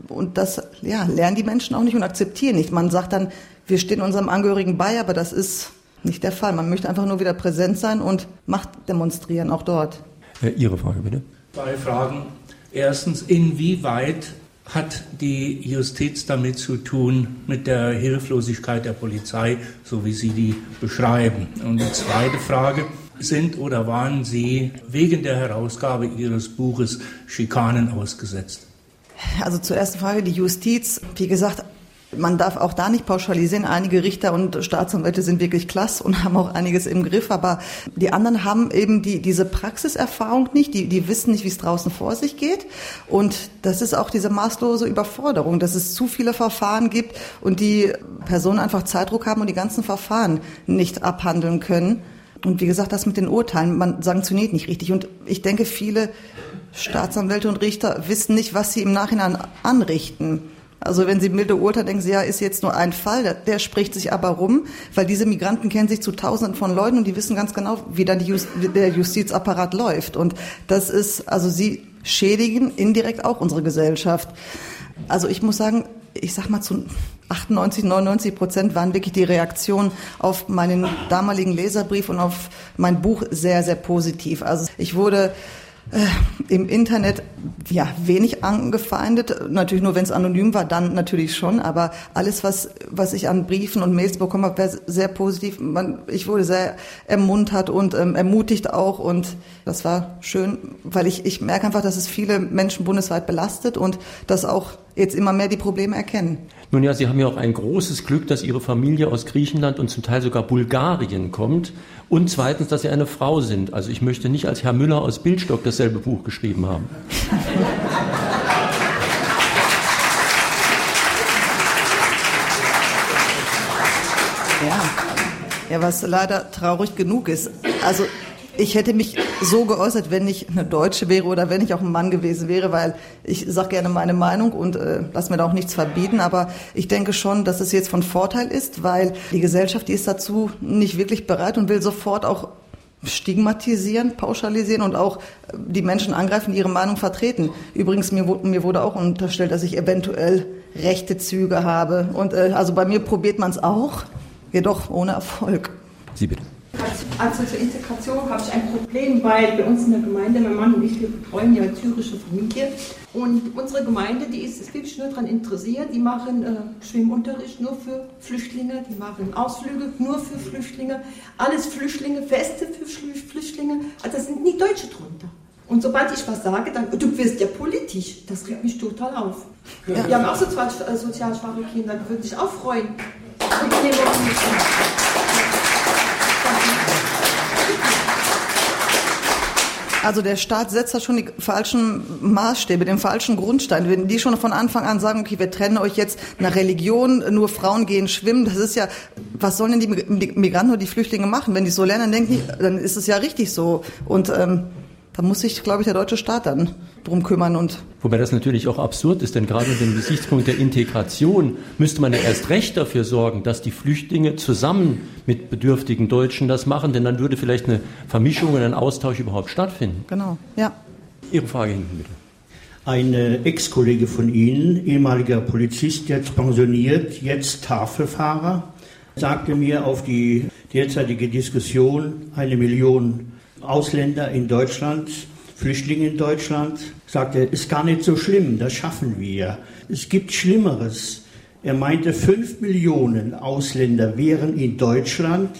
und das ja, lernen die Menschen auch nicht und akzeptieren nicht. Man sagt dann, wir stehen unserem Angehörigen bei, aber das ist nicht der Fall. Man möchte einfach nur wieder präsent sein und Macht demonstrieren, auch dort. Äh, Ihre Frage bitte. Zwei Fragen. Erstens, inwieweit hat die Justiz damit zu tun, mit der Hilflosigkeit der Polizei, so wie Sie die beschreiben? Und die zweite Frage, sind oder waren Sie wegen der Herausgabe Ihres Buches Schikanen ausgesetzt? Also zur ersten Frage, die Justiz, wie gesagt, man darf auch da nicht pauschalisieren. Einige Richter und Staatsanwälte sind wirklich klasse und haben auch einiges im Griff, aber die anderen haben eben die, diese Praxiserfahrung nicht, die, die wissen nicht, wie es draußen vor sich geht. Und das ist auch diese maßlose Überforderung, dass es zu viele Verfahren gibt und die Personen einfach Zeitdruck haben und die ganzen Verfahren nicht abhandeln können. Und wie gesagt, das mit den Urteilen, man sanktioniert nicht richtig. Und ich denke, viele Staatsanwälte und Richter wissen nicht, was sie im Nachhinein anrichten. Also wenn Sie milde urteilen, denken Sie, ja, ist jetzt nur ein Fall, der, spricht sich aber rum, weil diese Migranten kennen sich zu Tausenden von Leuten und die wissen ganz genau, wie dann Just, der Justizapparat läuft. Und das ist, also Sie schädigen indirekt auch unsere Gesellschaft. Also ich muss sagen, ich sag mal zu 98, 99 Prozent waren wirklich die Reaktionen auf meinen damaligen Leserbrief und auf mein Buch sehr, sehr positiv. Also ich wurde äh, im Internet ja wenig angefeindet. Natürlich nur, wenn es anonym war, dann natürlich schon. Aber alles, was was ich an Briefen und Mails bekommen habe, wäre sehr positiv. Man, ich wurde sehr ermuntert und ähm, ermutigt auch. Und das war schön, weil ich ich merke einfach, dass es viele Menschen bundesweit belastet und dass auch jetzt immer mehr die Probleme erkennen. Nun ja, Sie haben ja auch ein großes Glück, dass Ihre Familie aus Griechenland und zum Teil sogar Bulgarien kommt. Und zweitens, dass Sie eine Frau sind. Also ich möchte nicht als Herr Müller aus Bildstock dasselbe Buch geschrieben haben. Ja. ja, was leider traurig genug ist. Also ich hätte mich so geäußert, wenn ich eine Deutsche wäre oder wenn ich auch ein Mann gewesen wäre, weil ich sage gerne meine Meinung und äh, lass mir da auch nichts verbieten. Aber ich denke schon, dass es jetzt von Vorteil ist, weil die Gesellschaft, die ist dazu nicht wirklich bereit und will sofort auch stigmatisieren, pauschalisieren und auch die Menschen angreifen, die ihre Meinung vertreten. Übrigens, mir, mir wurde auch unterstellt, dass ich eventuell rechte Züge habe. Und äh, also bei mir probiert man es auch, jedoch ohne Erfolg. Sie bitte. Also zur Integration habe ich ein Problem, weil bei uns in der Gemeinde, mein Mann und ich, wir betreuen ja eine syrische Familie. Und unsere Gemeinde, die ist, wirklich nur daran interessiert. Die machen äh, Schwimmunterricht nur für Flüchtlinge, die machen Ausflüge nur für Flüchtlinge. Alles Flüchtlinge, Feste für Flüchtlinge. Also da sind nie Deutsche drunter. Und sobald ich was sage, dann, du wirst ja politisch. Das regt mich total auf. Ja. Wir haben auch sozial, äh, sozial schwache Kinder, die würden sich auch freuen. Also der Staat setzt da schon die falschen Maßstäbe, den falschen Grundstein. Wenn die schon von Anfang an sagen, okay, wir trennen euch jetzt nach Religion, nur Frauen gehen schwimmen, das ist ja, was sollen denn die Migranten oder die Flüchtlinge machen? Wenn die so lernen, dann denken die, dann ist es ja richtig so. Und ähm, da muss sich, glaube ich, der deutsche Staat dann drum kümmern und. Wobei das natürlich auch absurd ist, denn gerade unter dem Gesichtspunkt der Integration müsste man ja erst recht dafür sorgen, dass die Flüchtlinge zusammen mit bedürftigen Deutschen das machen, denn dann würde vielleicht eine Vermischung und ein Austausch überhaupt stattfinden. Genau, ja. Ihre Frage hinten bitte. Ein Ex-Kollege von Ihnen, ehemaliger Polizist, jetzt pensioniert, jetzt Tafelfahrer, sagte mir auf die derzeitige Diskussion, eine Million Ausländer in Deutschland, Flüchtlinge in Deutschland, sagte, ist gar nicht so schlimm, das schaffen wir. Es gibt Schlimmeres. Er meinte, fünf Millionen Ausländer wären in Deutschland,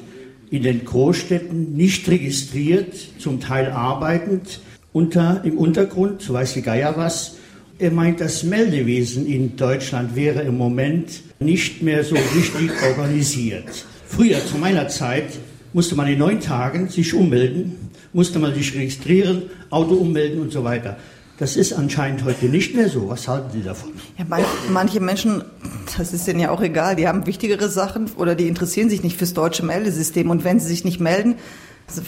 in den Großstädten nicht registriert, zum Teil arbeitend, unter, im Untergrund, so weiß die Geier was. Er meint, das Meldewesen in Deutschland wäre im Moment nicht mehr so richtig organisiert. Früher, zu meiner Zeit, musste man in neun Tagen sich ummelden, musste man sich registrieren, Auto ummelden und so weiter. Das ist anscheinend heute nicht mehr so. Was halten Sie davon? Ja, manche Menschen, das ist denen ja auch egal, die haben wichtigere Sachen oder die interessieren sich nicht fürs deutsche Meldesystem. Und wenn sie sich nicht melden,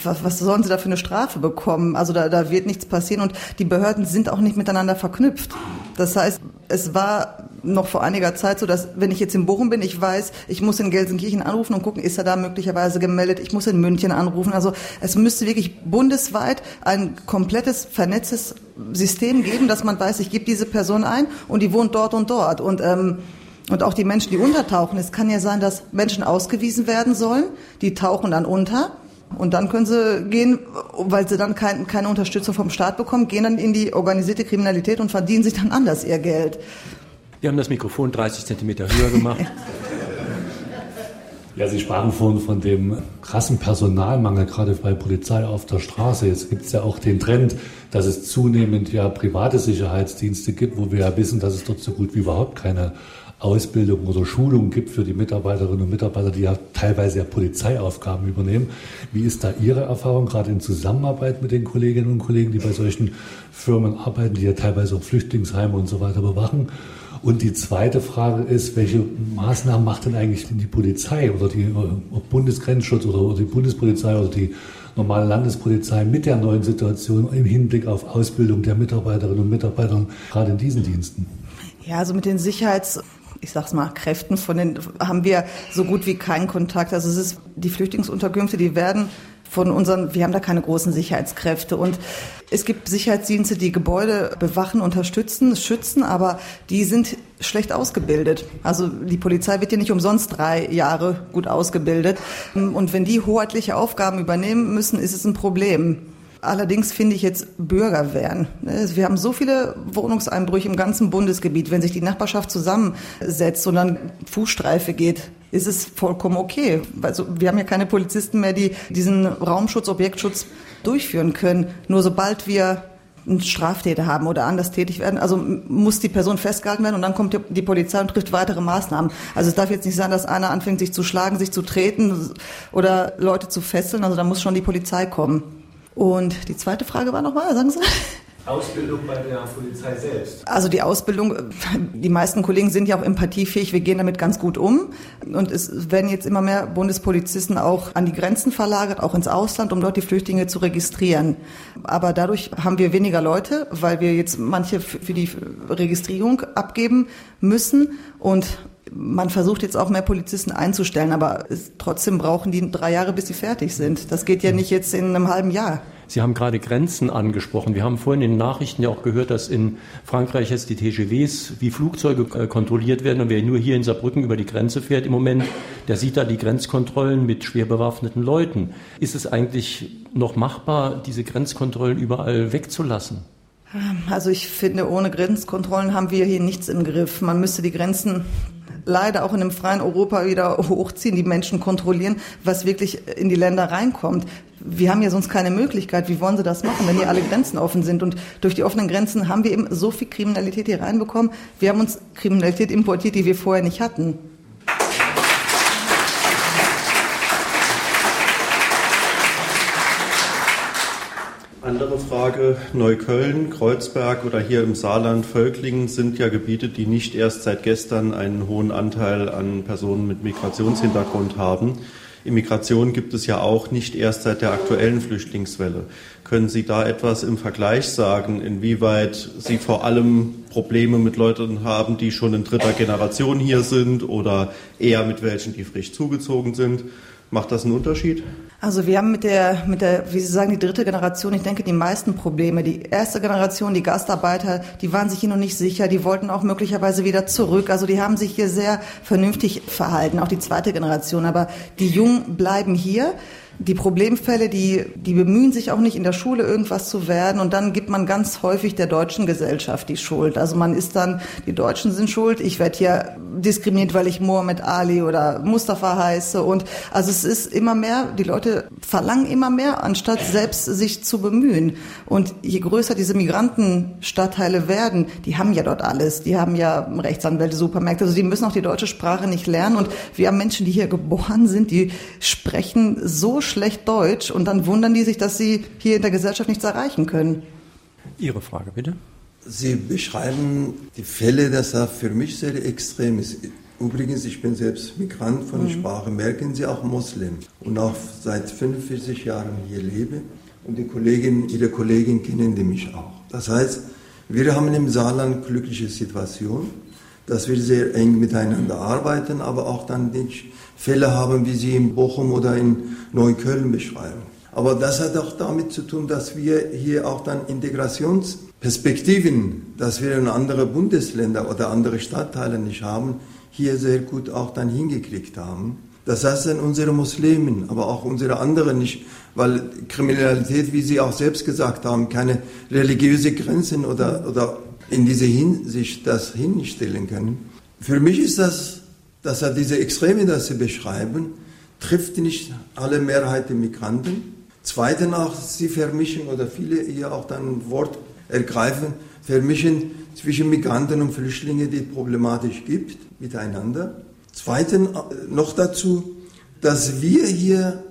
was, was sollen sie da für eine Strafe bekommen? Also da, da wird nichts passieren und die Behörden sind auch nicht miteinander verknüpft. Das heißt, es war noch vor einiger Zeit so, dass wenn ich jetzt in Bochum bin, ich weiß, ich muss in Gelsenkirchen anrufen und gucken, ist er da möglicherweise gemeldet. Ich muss in München anrufen. Also es müsste wirklich bundesweit ein komplettes vernetztes System geben, dass man weiß, ich gebe diese Person ein und die wohnt dort und dort und ähm, und auch die Menschen, die untertauchen. Es kann ja sein, dass Menschen ausgewiesen werden sollen, die tauchen dann unter und dann können sie gehen, weil sie dann kein, keine Unterstützung vom Staat bekommen, gehen dann in die organisierte Kriminalität und verdienen sich dann anders ihr Geld. Wir haben das Mikrofon 30 Zentimeter höher gemacht. Ja, Sie sprachen vorhin von dem krassen Personalmangel, gerade bei Polizei auf der Straße. Jetzt gibt es ja auch den Trend, dass es zunehmend ja private Sicherheitsdienste gibt, wo wir ja wissen, dass es dort so gut wie überhaupt keine Ausbildung oder Schulung gibt für die Mitarbeiterinnen und Mitarbeiter, die ja teilweise ja Polizeiaufgaben übernehmen. Wie ist da Ihre Erfahrung, gerade in Zusammenarbeit mit den Kolleginnen und Kollegen, die bei solchen Firmen arbeiten, die ja teilweise auch Flüchtlingsheime und so weiter bewachen? Und die zweite Frage ist, welche Maßnahmen macht denn eigentlich die Polizei oder die Bundesgrenzschutz oder, oder die Bundespolizei oder die normale Landespolizei mit der neuen Situation im Hinblick auf Ausbildung der Mitarbeiterinnen und Mitarbeiter gerade in diesen Diensten? Ja, also mit den Sicherheits ich sag's mal, Kräften von den haben wir so gut wie keinen Kontakt. Also es ist die Flüchtlingsunterkünfte, die werden von unseren, wir haben da keine großen Sicherheitskräfte und es gibt Sicherheitsdienste, die Gebäude bewachen, unterstützen, schützen, aber die sind schlecht ausgebildet. Also die Polizei wird ja nicht umsonst drei Jahre gut ausgebildet und wenn die hoheitliche Aufgaben übernehmen müssen, ist es ein Problem. Allerdings finde ich jetzt Bürgerwehren. Wir haben so viele Wohnungseinbrüche im ganzen Bundesgebiet. Wenn sich die Nachbarschaft zusammensetzt und dann Fußstreife geht, ist es vollkommen okay. Also wir haben ja keine Polizisten mehr, die diesen Raumschutz, Objektschutz durchführen können. Nur sobald wir einen Straftäter haben oder anders tätig werden. Also muss die Person festgehalten werden und dann kommt die Polizei und trifft weitere Maßnahmen. Also es darf jetzt nicht sein, dass einer anfängt, sich zu schlagen, sich zu treten oder Leute zu fesseln. Also da muss schon die Polizei kommen. Und die zweite Frage war nochmal, sagen Sie? Ausbildung bei der Polizei selbst? Also die Ausbildung, die meisten Kollegen sind ja auch empathiefähig, wir gehen damit ganz gut um. Und es werden jetzt immer mehr Bundespolizisten auch an die Grenzen verlagert, auch ins Ausland, um dort die Flüchtlinge zu registrieren. Aber dadurch haben wir weniger Leute, weil wir jetzt manche für die Registrierung abgeben müssen. Und man versucht jetzt auch mehr Polizisten einzustellen, aber es, trotzdem brauchen die drei Jahre, bis sie fertig sind. Das geht ja nicht jetzt in einem halben Jahr. Sie haben gerade Grenzen angesprochen. Wir haben vorhin in den Nachrichten ja auch gehört, dass in Frankreich jetzt die TGWs wie Flugzeuge äh, kontrolliert werden. Und wer nur hier in Saarbrücken über die Grenze fährt im Moment, der sieht da die Grenzkontrollen mit schwer bewaffneten Leuten. Ist es eigentlich noch machbar, diese Grenzkontrollen überall wegzulassen? Also ich finde, ohne Grenzkontrollen haben wir hier nichts im Griff. Man müsste die Grenzen leider auch in einem freien Europa wieder hochziehen, die Menschen kontrollieren, was wirklich in die Länder reinkommt. Wir haben ja sonst keine Möglichkeit. Wie wollen sie das machen, wenn hier alle Grenzen offen sind? Und durch die offenen Grenzen haben wir eben so viel Kriminalität hier reinbekommen. Wir haben uns Kriminalität importiert, die wir vorher nicht hatten. Andere Frage, Neukölln, Kreuzberg oder hier im Saarland, Völklingen sind ja Gebiete, die nicht erst seit gestern einen hohen Anteil an Personen mit Migrationshintergrund haben. Immigration gibt es ja auch nicht erst seit der aktuellen Flüchtlingswelle. Können Sie da etwas im Vergleich sagen, inwieweit Sie vor allem Probleme mit Leuten haben, die schon in dritter Generation hier sind oder eher mit welchen, die frisch zugezogen sind? Macht das einen Unterschied? Also wir haben mit der, mit der, wie Sie sagen, die dritte Generation, ich denke, die meisten Probleme. Die erste Generation, die Gastarbeiter, die waren sich hier noch nicht sicher, die wollten auch möglicherweise wieder zurück. Also die haben sich hier sehr vernünftig verhalten, auch die zweite Generation. Aber die Jungen bleiben hier die Problemfälle, die, die bemühen sich auch nicht in der Schule irgendwas zu werden. Und dann gibt man ganz häufig der deutschen Gesellschaft die Schuld. Also man ist dann, die Deutschen sind schuld, ich werde hier diskriminiert, weil ich Mohammed Ali oder Mustafa heiße. Und also es ist immer mehr, die Leute verlangen immer mehr, anstatt selbst sich zu bemühen. Und je größer diese Migrantenstadtteile werden, die haben ja dort alles, die haben ja Rechtsanwälte, Supermärkte, also die müssen auch die deutsche Sprache nicht lernen. Und wir haben Menschen, die hier geboren sind, die sprechen so schlecht Deutsch und dann wundern die sich, dass sie hier in der Gesellschaft nichts erreichen können. Ihre Frage bitte. Sie beschreiben die Fälle, dass er für mich sehr extrem ist. Übrigens, ich bin selbst Migrant von der mhm. Sprache, merken Sie auch Muslim und auch seit 45 Jahren hier lebe. Und die Kollegin, Ihre Kollegin kennen die mich auch. Das heißt, wir haben im Saarland glückliche Situation, dass wir sehr eng miteinander arbeiten, aber auch dann nicht Fälle haben, wie Sie in Bochum oder in Neukölln beschreiben. Aber das hat auch damit zu tun, dass wir hier auch dann Integrationsperspektiven, dass wir in andere Bundesländer oder andere Stadtteile nicht haben, hier sehr gut auch dann hingekriegt haben. Das heißt dann unsere Muslimen, aber auch unsere anderen nicht, weil Kriminalität, wie Sie auch selbst gesagt haben, keine religiöse Grenzen oder, oder in dieser Hinsicht das hinstellen können. Für mich ist das dass er diese Extreme, die sie beschreiben, trifft nicht alle Mehrheit der Migranten. Zweitens auch, sie vermischen oder viele hier auch dann Wort ergreifen, vermischen zwischen Migranten und Flüchtlingen, die es problematisch gibt, miteinander. Zweitens äh, noch dazu, dass wir hier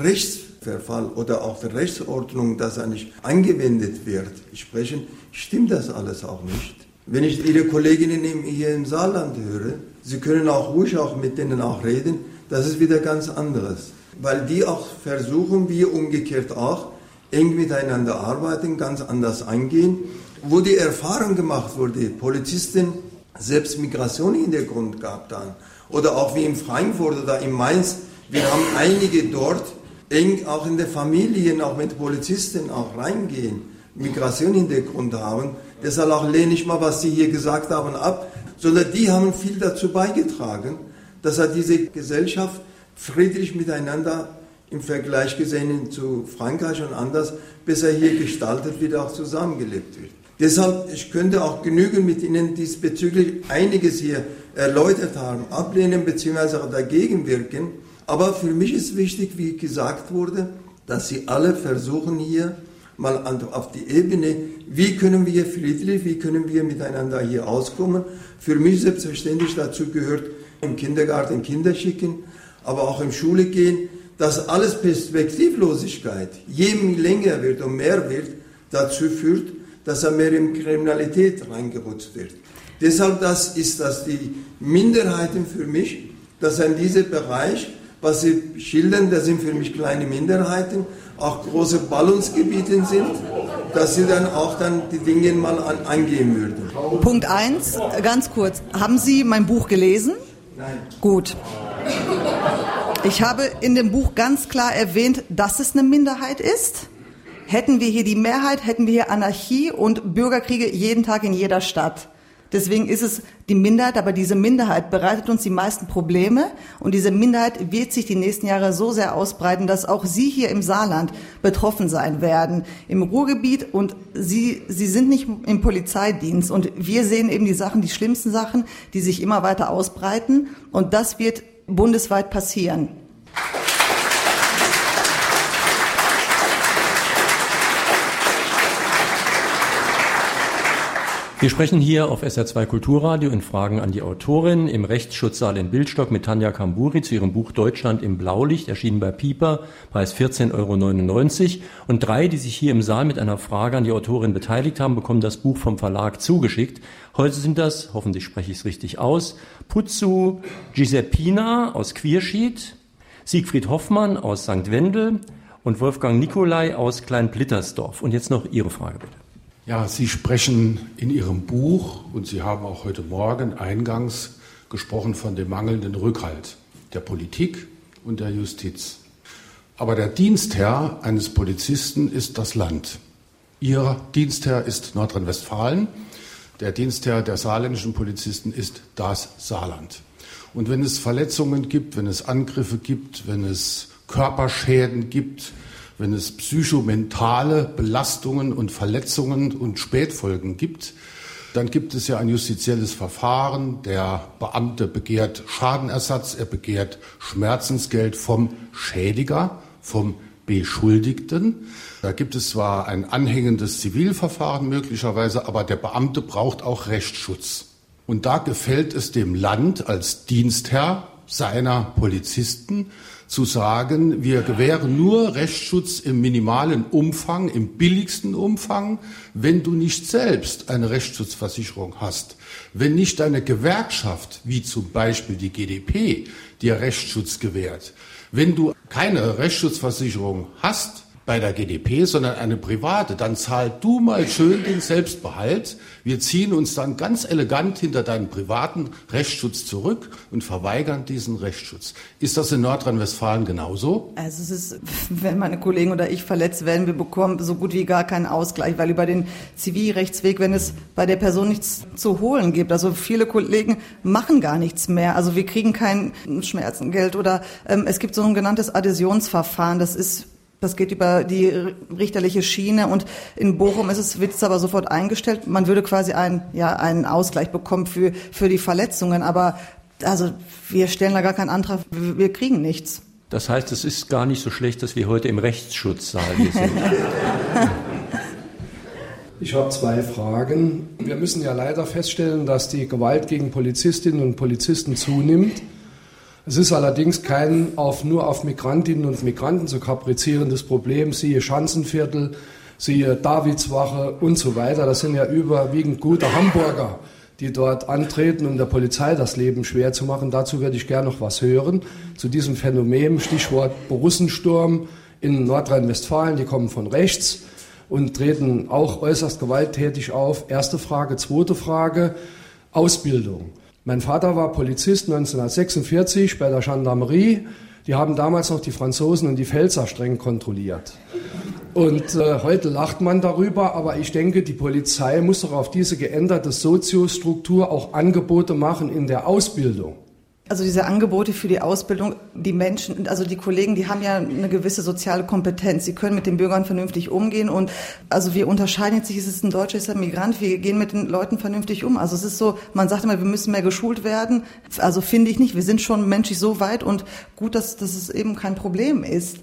Rechtsverfall oder auch Rechtsordnung, dass er nicht angewendet wird, sprechen, stimmt das alles auch nicht. Wenn ich Ihre Kolleginnen hier im Saarland höre, Sie können auch ruhig auch mit denen auch reden, das ist wieder ganz anderes. Weil die auch versuchen, wie umgekehrt auch, eng miteinander arbeiten, ganz anders eingehen. Wo die Erfahrung gemacht wurde, Polizisten selbst Migration-Hintergrund gab dann, oder auch wie in Frankfurt oder in Mainz, wir haben einige dort eng auch in der Familien, auch mit Polizisten auch reingehen, Migration-Hintergrund haben, Deshalb auch lehne ich mal, was Sie hier gesagt haben, ab, sondern die haben viel dazu beigetragen, dass er diese Gesellschaft friedlich miteinander im Vergleich gesehen zu Frankreich und anders besser hier gestaltet wird, auch zusammengelebt wird. Deshalb, ich könnte auch genügend mit Ihnen diesbezüglich einiges hier erläutert haben, ablehnen bzw. dagegen wirken. Aber für mich ist wichtig, wie gesagt wurde, dass Sie alle versuchen hier mal auf die Ebene, wie können wir friedlich, wie können wir miteinander hier auskommen. Für mich selbstverständlich dazu gehört, im Kindergarten Kinder schicken, aber auch in Schule gehen, dass alles Perspektivlosigkeit je länger wird und mehr wird, dazu führt, dass er mehr in Kriminalität reingerutscht wird. Deshalb das ist das die Minderheiten für mich, dass in diesem Bereich, was Sie schildern, das sind für mich kleine Minderheiten, auch große Ballungsgebiete sind, dass Sie dann auch dann die Dinge mal an, angehen würden. Punkt 1, ganz kurz. Haben Sie mein Buch gelesen? Nein. Gut. Ich habe in dem Buch ganz klar erwähnt, dass es eine Minderheit ist. Hätten wir hier die Mehrheit, hätten wir hier Anarchie und Bürgerkriege jeden Tag in jeder Stadt. Deswegen ist es die Minderheit, aber diese Minderheit bereitet uns die meisten Probleme. Und diese Minderheit wird sich die nächsten Jahre so sehr ausbreiten, dass auch Sie hier im Saarland betroffen sein werden, im Ruhrgebiet. Und Sie, Sie sind nicht im Polizeidienst. Und wir sehen eben die Sachen, die schlimmsten Sachen, die sich immer weiter ausbreiten. Und das wird bundesweit passieren. Wir sprechen hier auf SR2 Kulturradio in Fragen an die Autorin im Rechtsschutzsaal in Bildstock mit Tanja Kamburi zu ihrem Buch Deutschland im Blaulicht, erschienen bei Pieper, Preis 14,99 Euro. Und drei, die sich hier im Saal mit einer Frage an die Autorin beteiligt haben, bekommen das Buch vom Verlag zugeschickt. Heute sind das, hoffentlich spreche ich es richtig aus, Putzu Giuseppina aus Quierschied, Siegfried Hoffmann aus St. Wendel und Wolfgang Nikolai aus Kleinblittersdorf. Und jetzt noch Ihre Frage bitte. Ja, Sie sprechen in Ihrem Buch und Sie haben auch heute Morgen eingangs gesprochen von dem mangelnden Rückhalt der Politik und der Justiz. Aber der Dienstherr eines Polizisten ist das Land. Ihr Dienstherr ist Nordrhein-Westfalen. Der Dienstherr der saarländischen Polizisten ist das Saarland. Und wenn es Verletzungen gibt, wenn es Angriffe gibt, wenn es Körperschäden gibt, wenn es psychomentale Belastungen und Verletzungen und Spätfolgen gibt, dann gibt es ja ein justizielles Verfahren. Der Beamte begehrt Schadenersatz, er begehrt Schmerzensgeld vom Schädiger, vom Beschuldigten. Da gibt es zwar ein anhängendes Zivilverfahren möglicherweise, aber der Beamte braucht auch Rechtsschutz. Und da gefällt es dem Land als Dienstherr seiner Polizisten zu sagen, wir gewähren nur Rechtsschutz im minimalen Umfang, im billigsten Umfang, wenn du nicht selbst eine Rechtsschutzversicherung hast. Wenn nicht deine Gewerkschaft, wie zum Beispiel die GDP, dir Rechtsschutz gewährt. Wenn du keine Rechtsschutzversicherung hast, bei der GDP, sondern eine private, dann zahl du mal schön den Selbstbehalt. Wir ziehen uns dann ganz elegant hinter deinen privaten Rechtsschutz zurück und verweigern diesen Rechtsschutz. Ist das in Nordrhein-Westfalen genauso? Also es ist, wenn meine Kollegen oder ich verletzt werden, wir bekommen so gut wie gar keinen Ausgleich, weil über den Zivilrechtsweg, wenn es bei der Person nichts zu holen gibt, also viele Kollegen machen gar nichts mehr. Also wir kriegen kein Schmerzengeld oder ähm, es gibt so ein genanntes Adhäsionsverfahren. Das ist das geht über die richterliche Schiene und in Bochum ist es, wird es aber sofort eingestellt. Man würde quasi einen, ja, einen Ausgleich bekommen für, für die Verletzungen, aber also wir stellen da gar keinen Antrag, wir kriegen nichts. Das heißt, es ist gar nicht so schlecht, dass wir heute im Rechtsschutzsaal hier sind. Ich habe zwei Fragen. Wir müssen ja leider feststellen, dass die Gewalt gegen Polizistinnen und Polizisten zunimmt. Es ist allerdings kein auf, nur auf Migrantinnen und Migranten zu kaprizierendes Problem, siehe Schanzenviertel, siehe Davidswache und so weiter. Das sind ja überwiegend gute Hamburger, die dort antreten, um der Polizei das Leben schwer zu machen. Dazu würde ich gerne noch was hören. Zu diesem Phänomen, Stichwort Borussensturm in Nordrhein-Westfalen, die kommen von rechts und treten auch äußerst gewalttätig auf. Erste Frage. Zweite Frage, Ausbildung. Mein Vater war Polizist 1946 bei der Gendarmerie. Die haben damals noch die Franzosen und die Pfälzer streng kontrolliert. Und äh, heute lacht man darüber, aber ich denke, die Polizei muss doch auf diese geänderte Soziostruktur auch Angebote machen in der Ausbildung. Also diese Angebote für die Ausbildung, die Menschen, also die Kollegen, die haben ja eine gewisse soziale Kompetenz. Sie können mit den Bürgern vernünftig umgehen und also wir unterscheiden jetzt nicht, ist es ein Deutscher, ist es ein Migrant, wir gehen mit den Leuten vernünftig um. Also es ist so, man sagt immer, wir müssen mehr geschult werden. Also finde ich nicht, wir sind schon menschlich so weit und gut, dass, dass es eben kein Problem ist.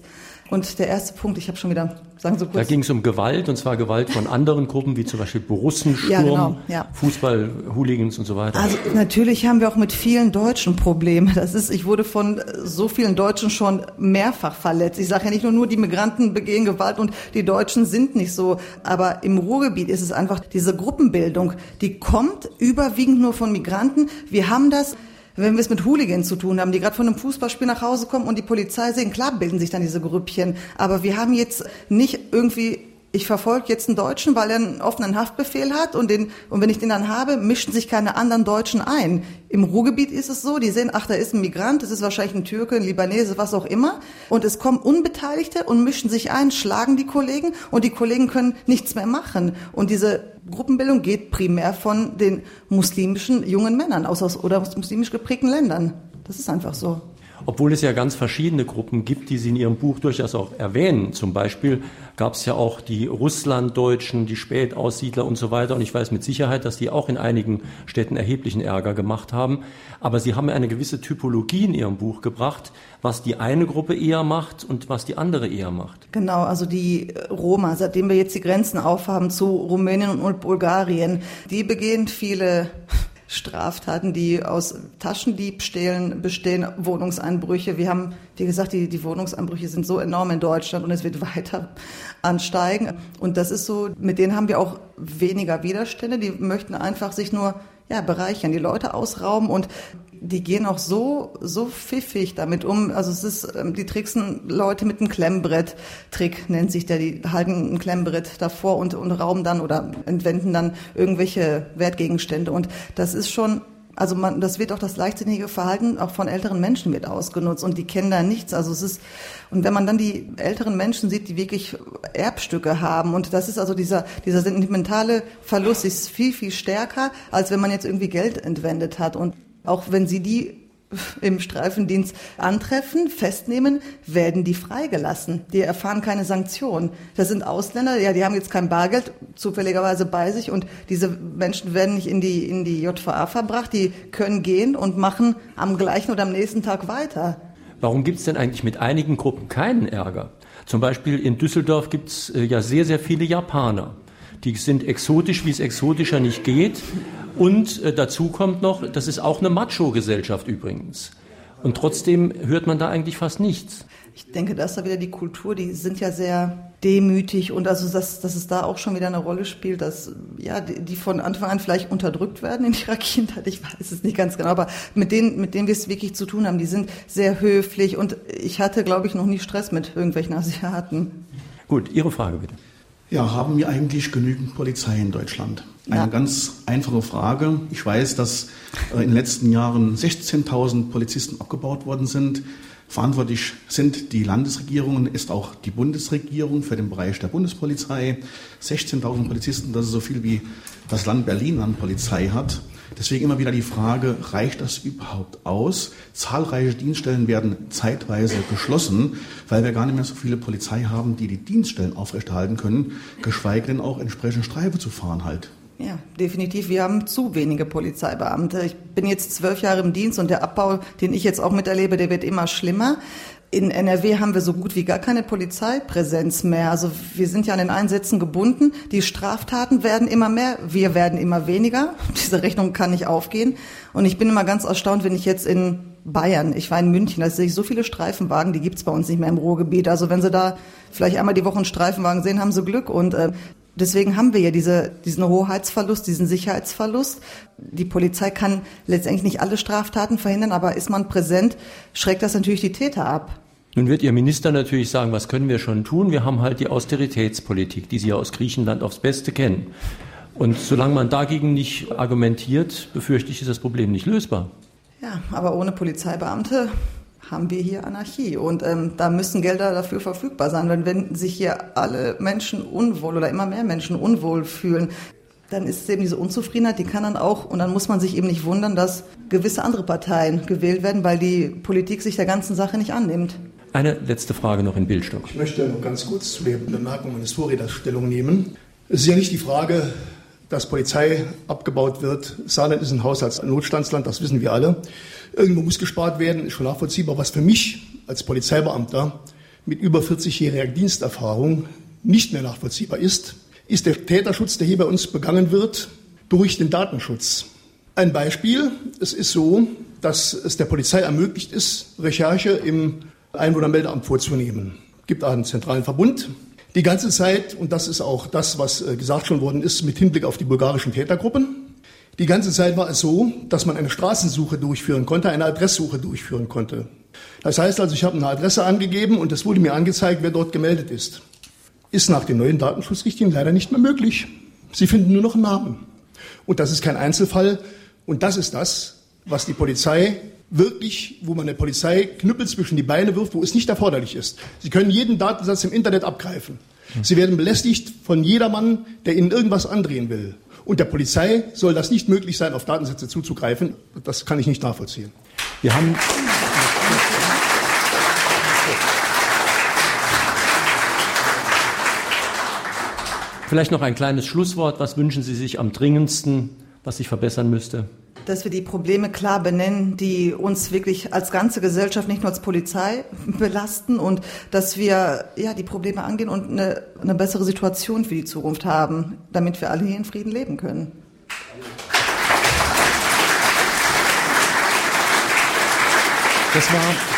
Und der erste Punkt, ich habe schon wieder, sagen Sie kurz. Da ging es um Gewalt, und zwar Gewalt von anderen Gruppen, wie zum Beispiel Borussensturm, Ja, genau, ja. Fußball-Hooligans und so weiter. Also natürlich haben wir auch mit vielen Deutschen Probleme. Das ist, ich wurde von so vielen Deutschen schon mehrfach verletzt. Ich sage ja nicht nur, nur die Migranten begehen Gewalt und die Deutschen sind nicht so. Aber im Ruhrgebiet ist es einfach diese Gruppenbildung, die kommt überwiegend nur von Migranten. Wir haben das wenn wir es mit Hooligans zu tun haben, die gerade von einem Fußballspiel nach Hause kommen und die Polizei sehen, klar bilden sich dann diese Grüppchen. Aber wir haben jetzt nicht irgendwie ich verfolge jetzt einen Deutschen, weil er einen offenen Haftbefehl hat und, den, und wenn ich den dann habe, mischen sich keine anderen Deutschen ein. Im Ruhrgebiet ist es so, die sehen, ach, da ist ein Migrant, das ist wahrscheinlich ein Türke, ein Libanese, was auch immer. Und es kommen Unbeteiligte und mischen sich ein, schlagen die Kollegen und die Kollegen können nichts mehr machen. Und diese Gruppenbildung geht primär von den muslimischen jungen Männern aus, aus oder aus muslimisch geprägten Ländern. Das ist einfach so. Obwohl es ja ganz verschiedene Gruppen gibt, die Sie in Ihrem Buch durchaus auch erwähnen. Zum Beispiel gab es ja auch die Russlanddeutschen, die Spätaussiedler und so weiter. Und ich weiß mit Sicherheit, dass die auch in einigen Städten erheblichen Ärger gemacht haben. Aber Sie haben eine gewisse Typologie in Ihrem Buch gebracht, was die eine Gruppe eher macht und was die andere eher macht. Genau, also die Roma, seitdem wir jetzt die Grenzen aufhaben zu Rumänien und Bulgarien, die begehen viele Straftaten, die aus Taschendiebstählen bestehen, Wohnungseinbrüche. Wir haben, wie gesagt, die, die Wohnungseinbrüche sind so enorm in Deutschland und es wird weiter ansteigen. Und das ist so, mit denen haben wir auch weniger Widerstände. Die möchten einfach sich nur ja, bereichern, die Leute ausrauben und die gehen auch so, so pfiffig damit um. Also es ist, ähm, die tricksen Leute mit einem Klemmbrett. Trick nennt sich der. Die halten ein Klemmbrett davor und, und rauben dann oder entwenden dann irgendwelche Wertgegenstände. Und das ist schon also man, das wird auch das leichtsinnige Verhalten auch von älteren Menschen wird ausgenutzt und die kennen da nichts. Also es ist und wenn man dann die älteren Menschen sieht, die wirklich Erbstücke haben und das ist also dieser dieser sentimentale Verlust ist viel viel stärker, als wenn man jetzt irgendwie Geld entwendet hat und auch wenn Sie die im Streifendienst antreffen, festnehmen, werden die freigelassen. Die erfahren keine Sanktionen. Das sind Ausländer, ja, die haben jetzt kein Bargeld zufälligerweise bei sich und diese Menschen werden nicht in die, in die JVA verbracht, die können gehen und machen am gleichen oder am nächsten Tag weiter. Warum gibt es denn eigentlich mit einigen Gruppen keinen Ärger? Zum Beispiel in Düsseldorf gibt es äh, ja sehr, sehr viele Japaner. Die sind exotisch, wie es exotischer nicht geht. Und äh, dazu kommt noch, das ist auch eine Macho-Gesellschaft übrigens. Und trotzdem hört man da eigentlich fast nichts. Ich denke, da ist da wieder die Kultur, die sind ja sehr demütig und also dass, dass es da auch schon wieder eine Rolle spielt, dass ja die, die von Anfang an vielleicht unterdrückt werden in ihrer Kindheit, ich weiß es nicht ganz genau, aber mit denen, mit denen wir es wirklich zu tun haben, die sind sehr höflich und ich hatte, glaube ich, noch nie Stress mit irgendwelchen Asiaten. Gut, Ihre Frage bitte. Ja, haben wir eigentlich genügend Polizei in Deutschland? Eine ja. ganz einfache Frage. Ich weiß, dass äh, in den letzten Jahren 16.000 Polizisten abgebaut worden sind. Verantwortlich sind die Landesregierungen, ist auch die Bundesregierung für den Bereich der Bundespolizei. 16.000 Polizisten, das ist so viel wie das Land Berlin an Polizei hat. Deswegen immer wieder die Frage, reicht das überhaupt aus? Zahlreiche Dienststellen werden zeitweise geschlossen, weil wir gar nicht mehr so viele Polizei haben, die die Dienststellen aufrechterhalten können, geschweige denn auch entsprechend Streife zu fahren halt. Ja, definitiv. Wir haben zu wenige Polizeibeamte. Ich bin jetzt zwölf Jahre im Dienst und der Abbau, den ich jetzt auch miterlebe, der wird immer schlimmer. In NRW haben wir so gut wie gar keine Polizeipräsenz mehr. Also wir sind ja an den Einsätzen gebunden. Die Straftaten werden immer mehr, wir werden immer weniger. Diese Rechnung kann nicht aufgehen. Und ich bin immer ganz erstaunt, wenn ich jetzt in Bayern, ich war in München, da sehe ich so viele Streifenwagen, die gibt's bei uns nicht mehr im Ruhrgebiet. Also wenn Sie da vielleicht einmal die Woche einen Streifenwagen sehen, haben Sie Glück. Und äh, Deswegen haben wir ja diese, diesen Hoheitsverlust, diesen Sicherheitsverlust. Die Polizei kann letztendlich nicht alle Straftaten verhindern, aber ist man präsent, schreckt das natürlich die Täter ab. Nun wird Ihr Minister natürlich sagen, was können wir schon tun? Wir haben halt die Austeritätspolitik, die Sie ja aus Griechenland aufs Beste kennen. Und solange man dagegen nicht argumentiert, befürchte ich, ist das Problem nicht lösbar. Ja, aber ohne Polizeibeamte haben wir hier Anarchie. Und ähm, da müssen Gelder dafür verfügbar sein. Denn wenn sich hier alle Menschen unwohl oder immer mehr Menschen unwohl fühlen, dann ist es eben diese Unzufriedenheit, die kann dann auch, und dann muss man sich eben nicht wundern, dass gewisse andere Parteien gewählt werden, weil die Politik sich der ganzen Sache nicht annimmt. Eine letzte Frage noch in Bildstock. Ich möchte noch ganz kurz zu der Bemerkung meines Vorredners Stellung nehmen. Es ist ja nicht die Frage, dass Polizei abgebaut wird. Saarland ist ein Haushaltsnotstandsland, das wissen wir alle. Irgendwo muss gespart werden, ist schon nachvollziehbar. Was für mich als Polizeibeamter mit über 40-jähriger Diensterfahrung nicht mehr nachvollziehbar ist, ist der Täterschutz, der hier bei uns begangen wird, durch den Datenschutz. Ein Beispiel, es ist so, dass es der Polizei ermöglicht ist, Recherche im Einwohnermeldeamt vorzunehmen. Es gibt einen zentralen Verbund. Die ganze Zeit, und das ist auch das, was äh, gesagt schon worden ist, mit Hinblick auf die bulgarischen Tätergruppen, die ganze Zeit war es so, dass man eine Straßensuche durchführen konnte, eine Adresssuche durchführen konnte. Das heißt also, ich habe eine Adresse angegeben und es wurde mir angezeigt, wer dort gemeldet ist. Ist nach den neuen Datenschutzrichtlinien leider nicht mehr möglich. Sie finden nur noch einen Namen. Und das ist kein Einzelfall. Und das ist das, was die Polizei wirklich, wo man der Polizei Knüppel zwischen die Beine wirft, wo es nicht erforderlich ist. Sie können jeden Datensatz im Internet abgreifen. Sie werden belästigt von jedermann, der Ihnen irgendwas andrehen will. Und der Polizei soll das nicht möglich sein, auf Datensätze zuzugreifen. Das kann ich nicht nachvollziehen. Wir haben Vielleicht noch ein kleines Schlusswort. Was wünschen Sie sich am dringendsten, was sich verbessern müsste? Dass wir die Probleme klar benennen, die uns wirklich als ganze Gesellschaft, nicht nur als Polizei, belasten und dass wir ja, die Probleme angehen und eine, eine bessere Situation für die Zukunft haben, damit wir alle hier in Frieden leben können. Das war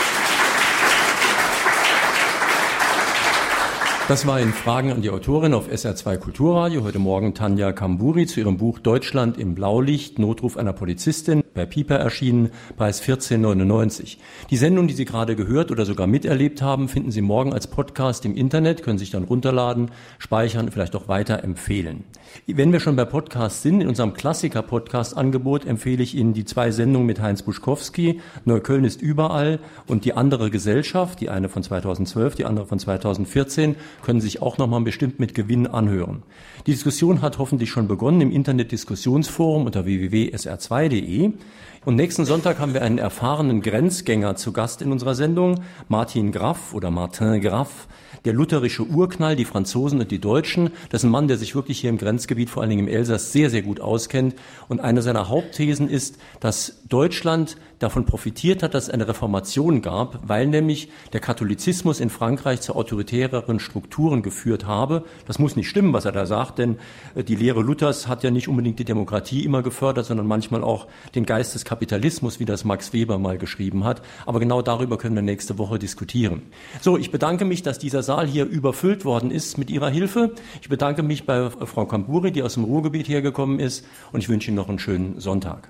Das war in Fragen an die Autorin auf SR2 Kulturradio. Heute Morgen Tanja Kamburi zu ihrem Buch Deutschland im Blaulicht, Notruf einer Polizistin, bei Piper erschienen, Preis 14,99. Die Sendung, die Sie gerade gehört oder sogar miterlebt haben, finden Sie morgen als Podcast im Internet, können sich dann runterladen, speichern, vielleicht auch weiter empfehlen. Wenn wir schon bei Podcasts sind, in unserem Klassiker-Podcast-Angebot empfehle ich Ihnen die zwei Sendungen mit Heinz Buschkowski, Neukölln ist überall und die andere Gesellschaft, die eine von 2012, die andere von 2014, können sich auch nochmal bestimmt mit Gewinn anhören. Die Diskussion hat hoffentlich schon begonnen im Internet-Diskussionsforum unter www.sr2.de. Und nächsten Sonntag haben wir einen erfahrenen Grenzgänger zu Gast in unserer Sendung, Martin Graff oder Martin Graff, der lutherische Urknall, die Franzosen und die Deutschen. Das ist ein Mann, der sich wirklich hier im Grenzgebiet, vor allen Dingen im Elsass, sehr, sehr gut auskennt. Und eine seiner Hauptthesen ist, dass Deutschland davon profitiert hat, dass es eine Reformation gab, weil nämlich der Katholizismus in Frankreich zu autoritäreren Strukturen geführt habe. Das muss nicht stimmen, was er da sagt, denn äh, die Lehre Luthers hat ja nicht unbedingt die Demokratie immer gefördert, sondern manchmal auch den Geist des Kapitalismus, wie das Max Weber mal geschrieben hat. Aber genau darüber können wir nächste Woche diskutieren. So, ich bedanke mich, dass dieser Saal hier überfüllt worden ist mit Ihrer Hilfe. Ich bedanke mich bei Frau Kamburi, die aus dem Ruhrgebiet hergekommen ist und ich wünsche Ihnen noch einen schönen Sonntag.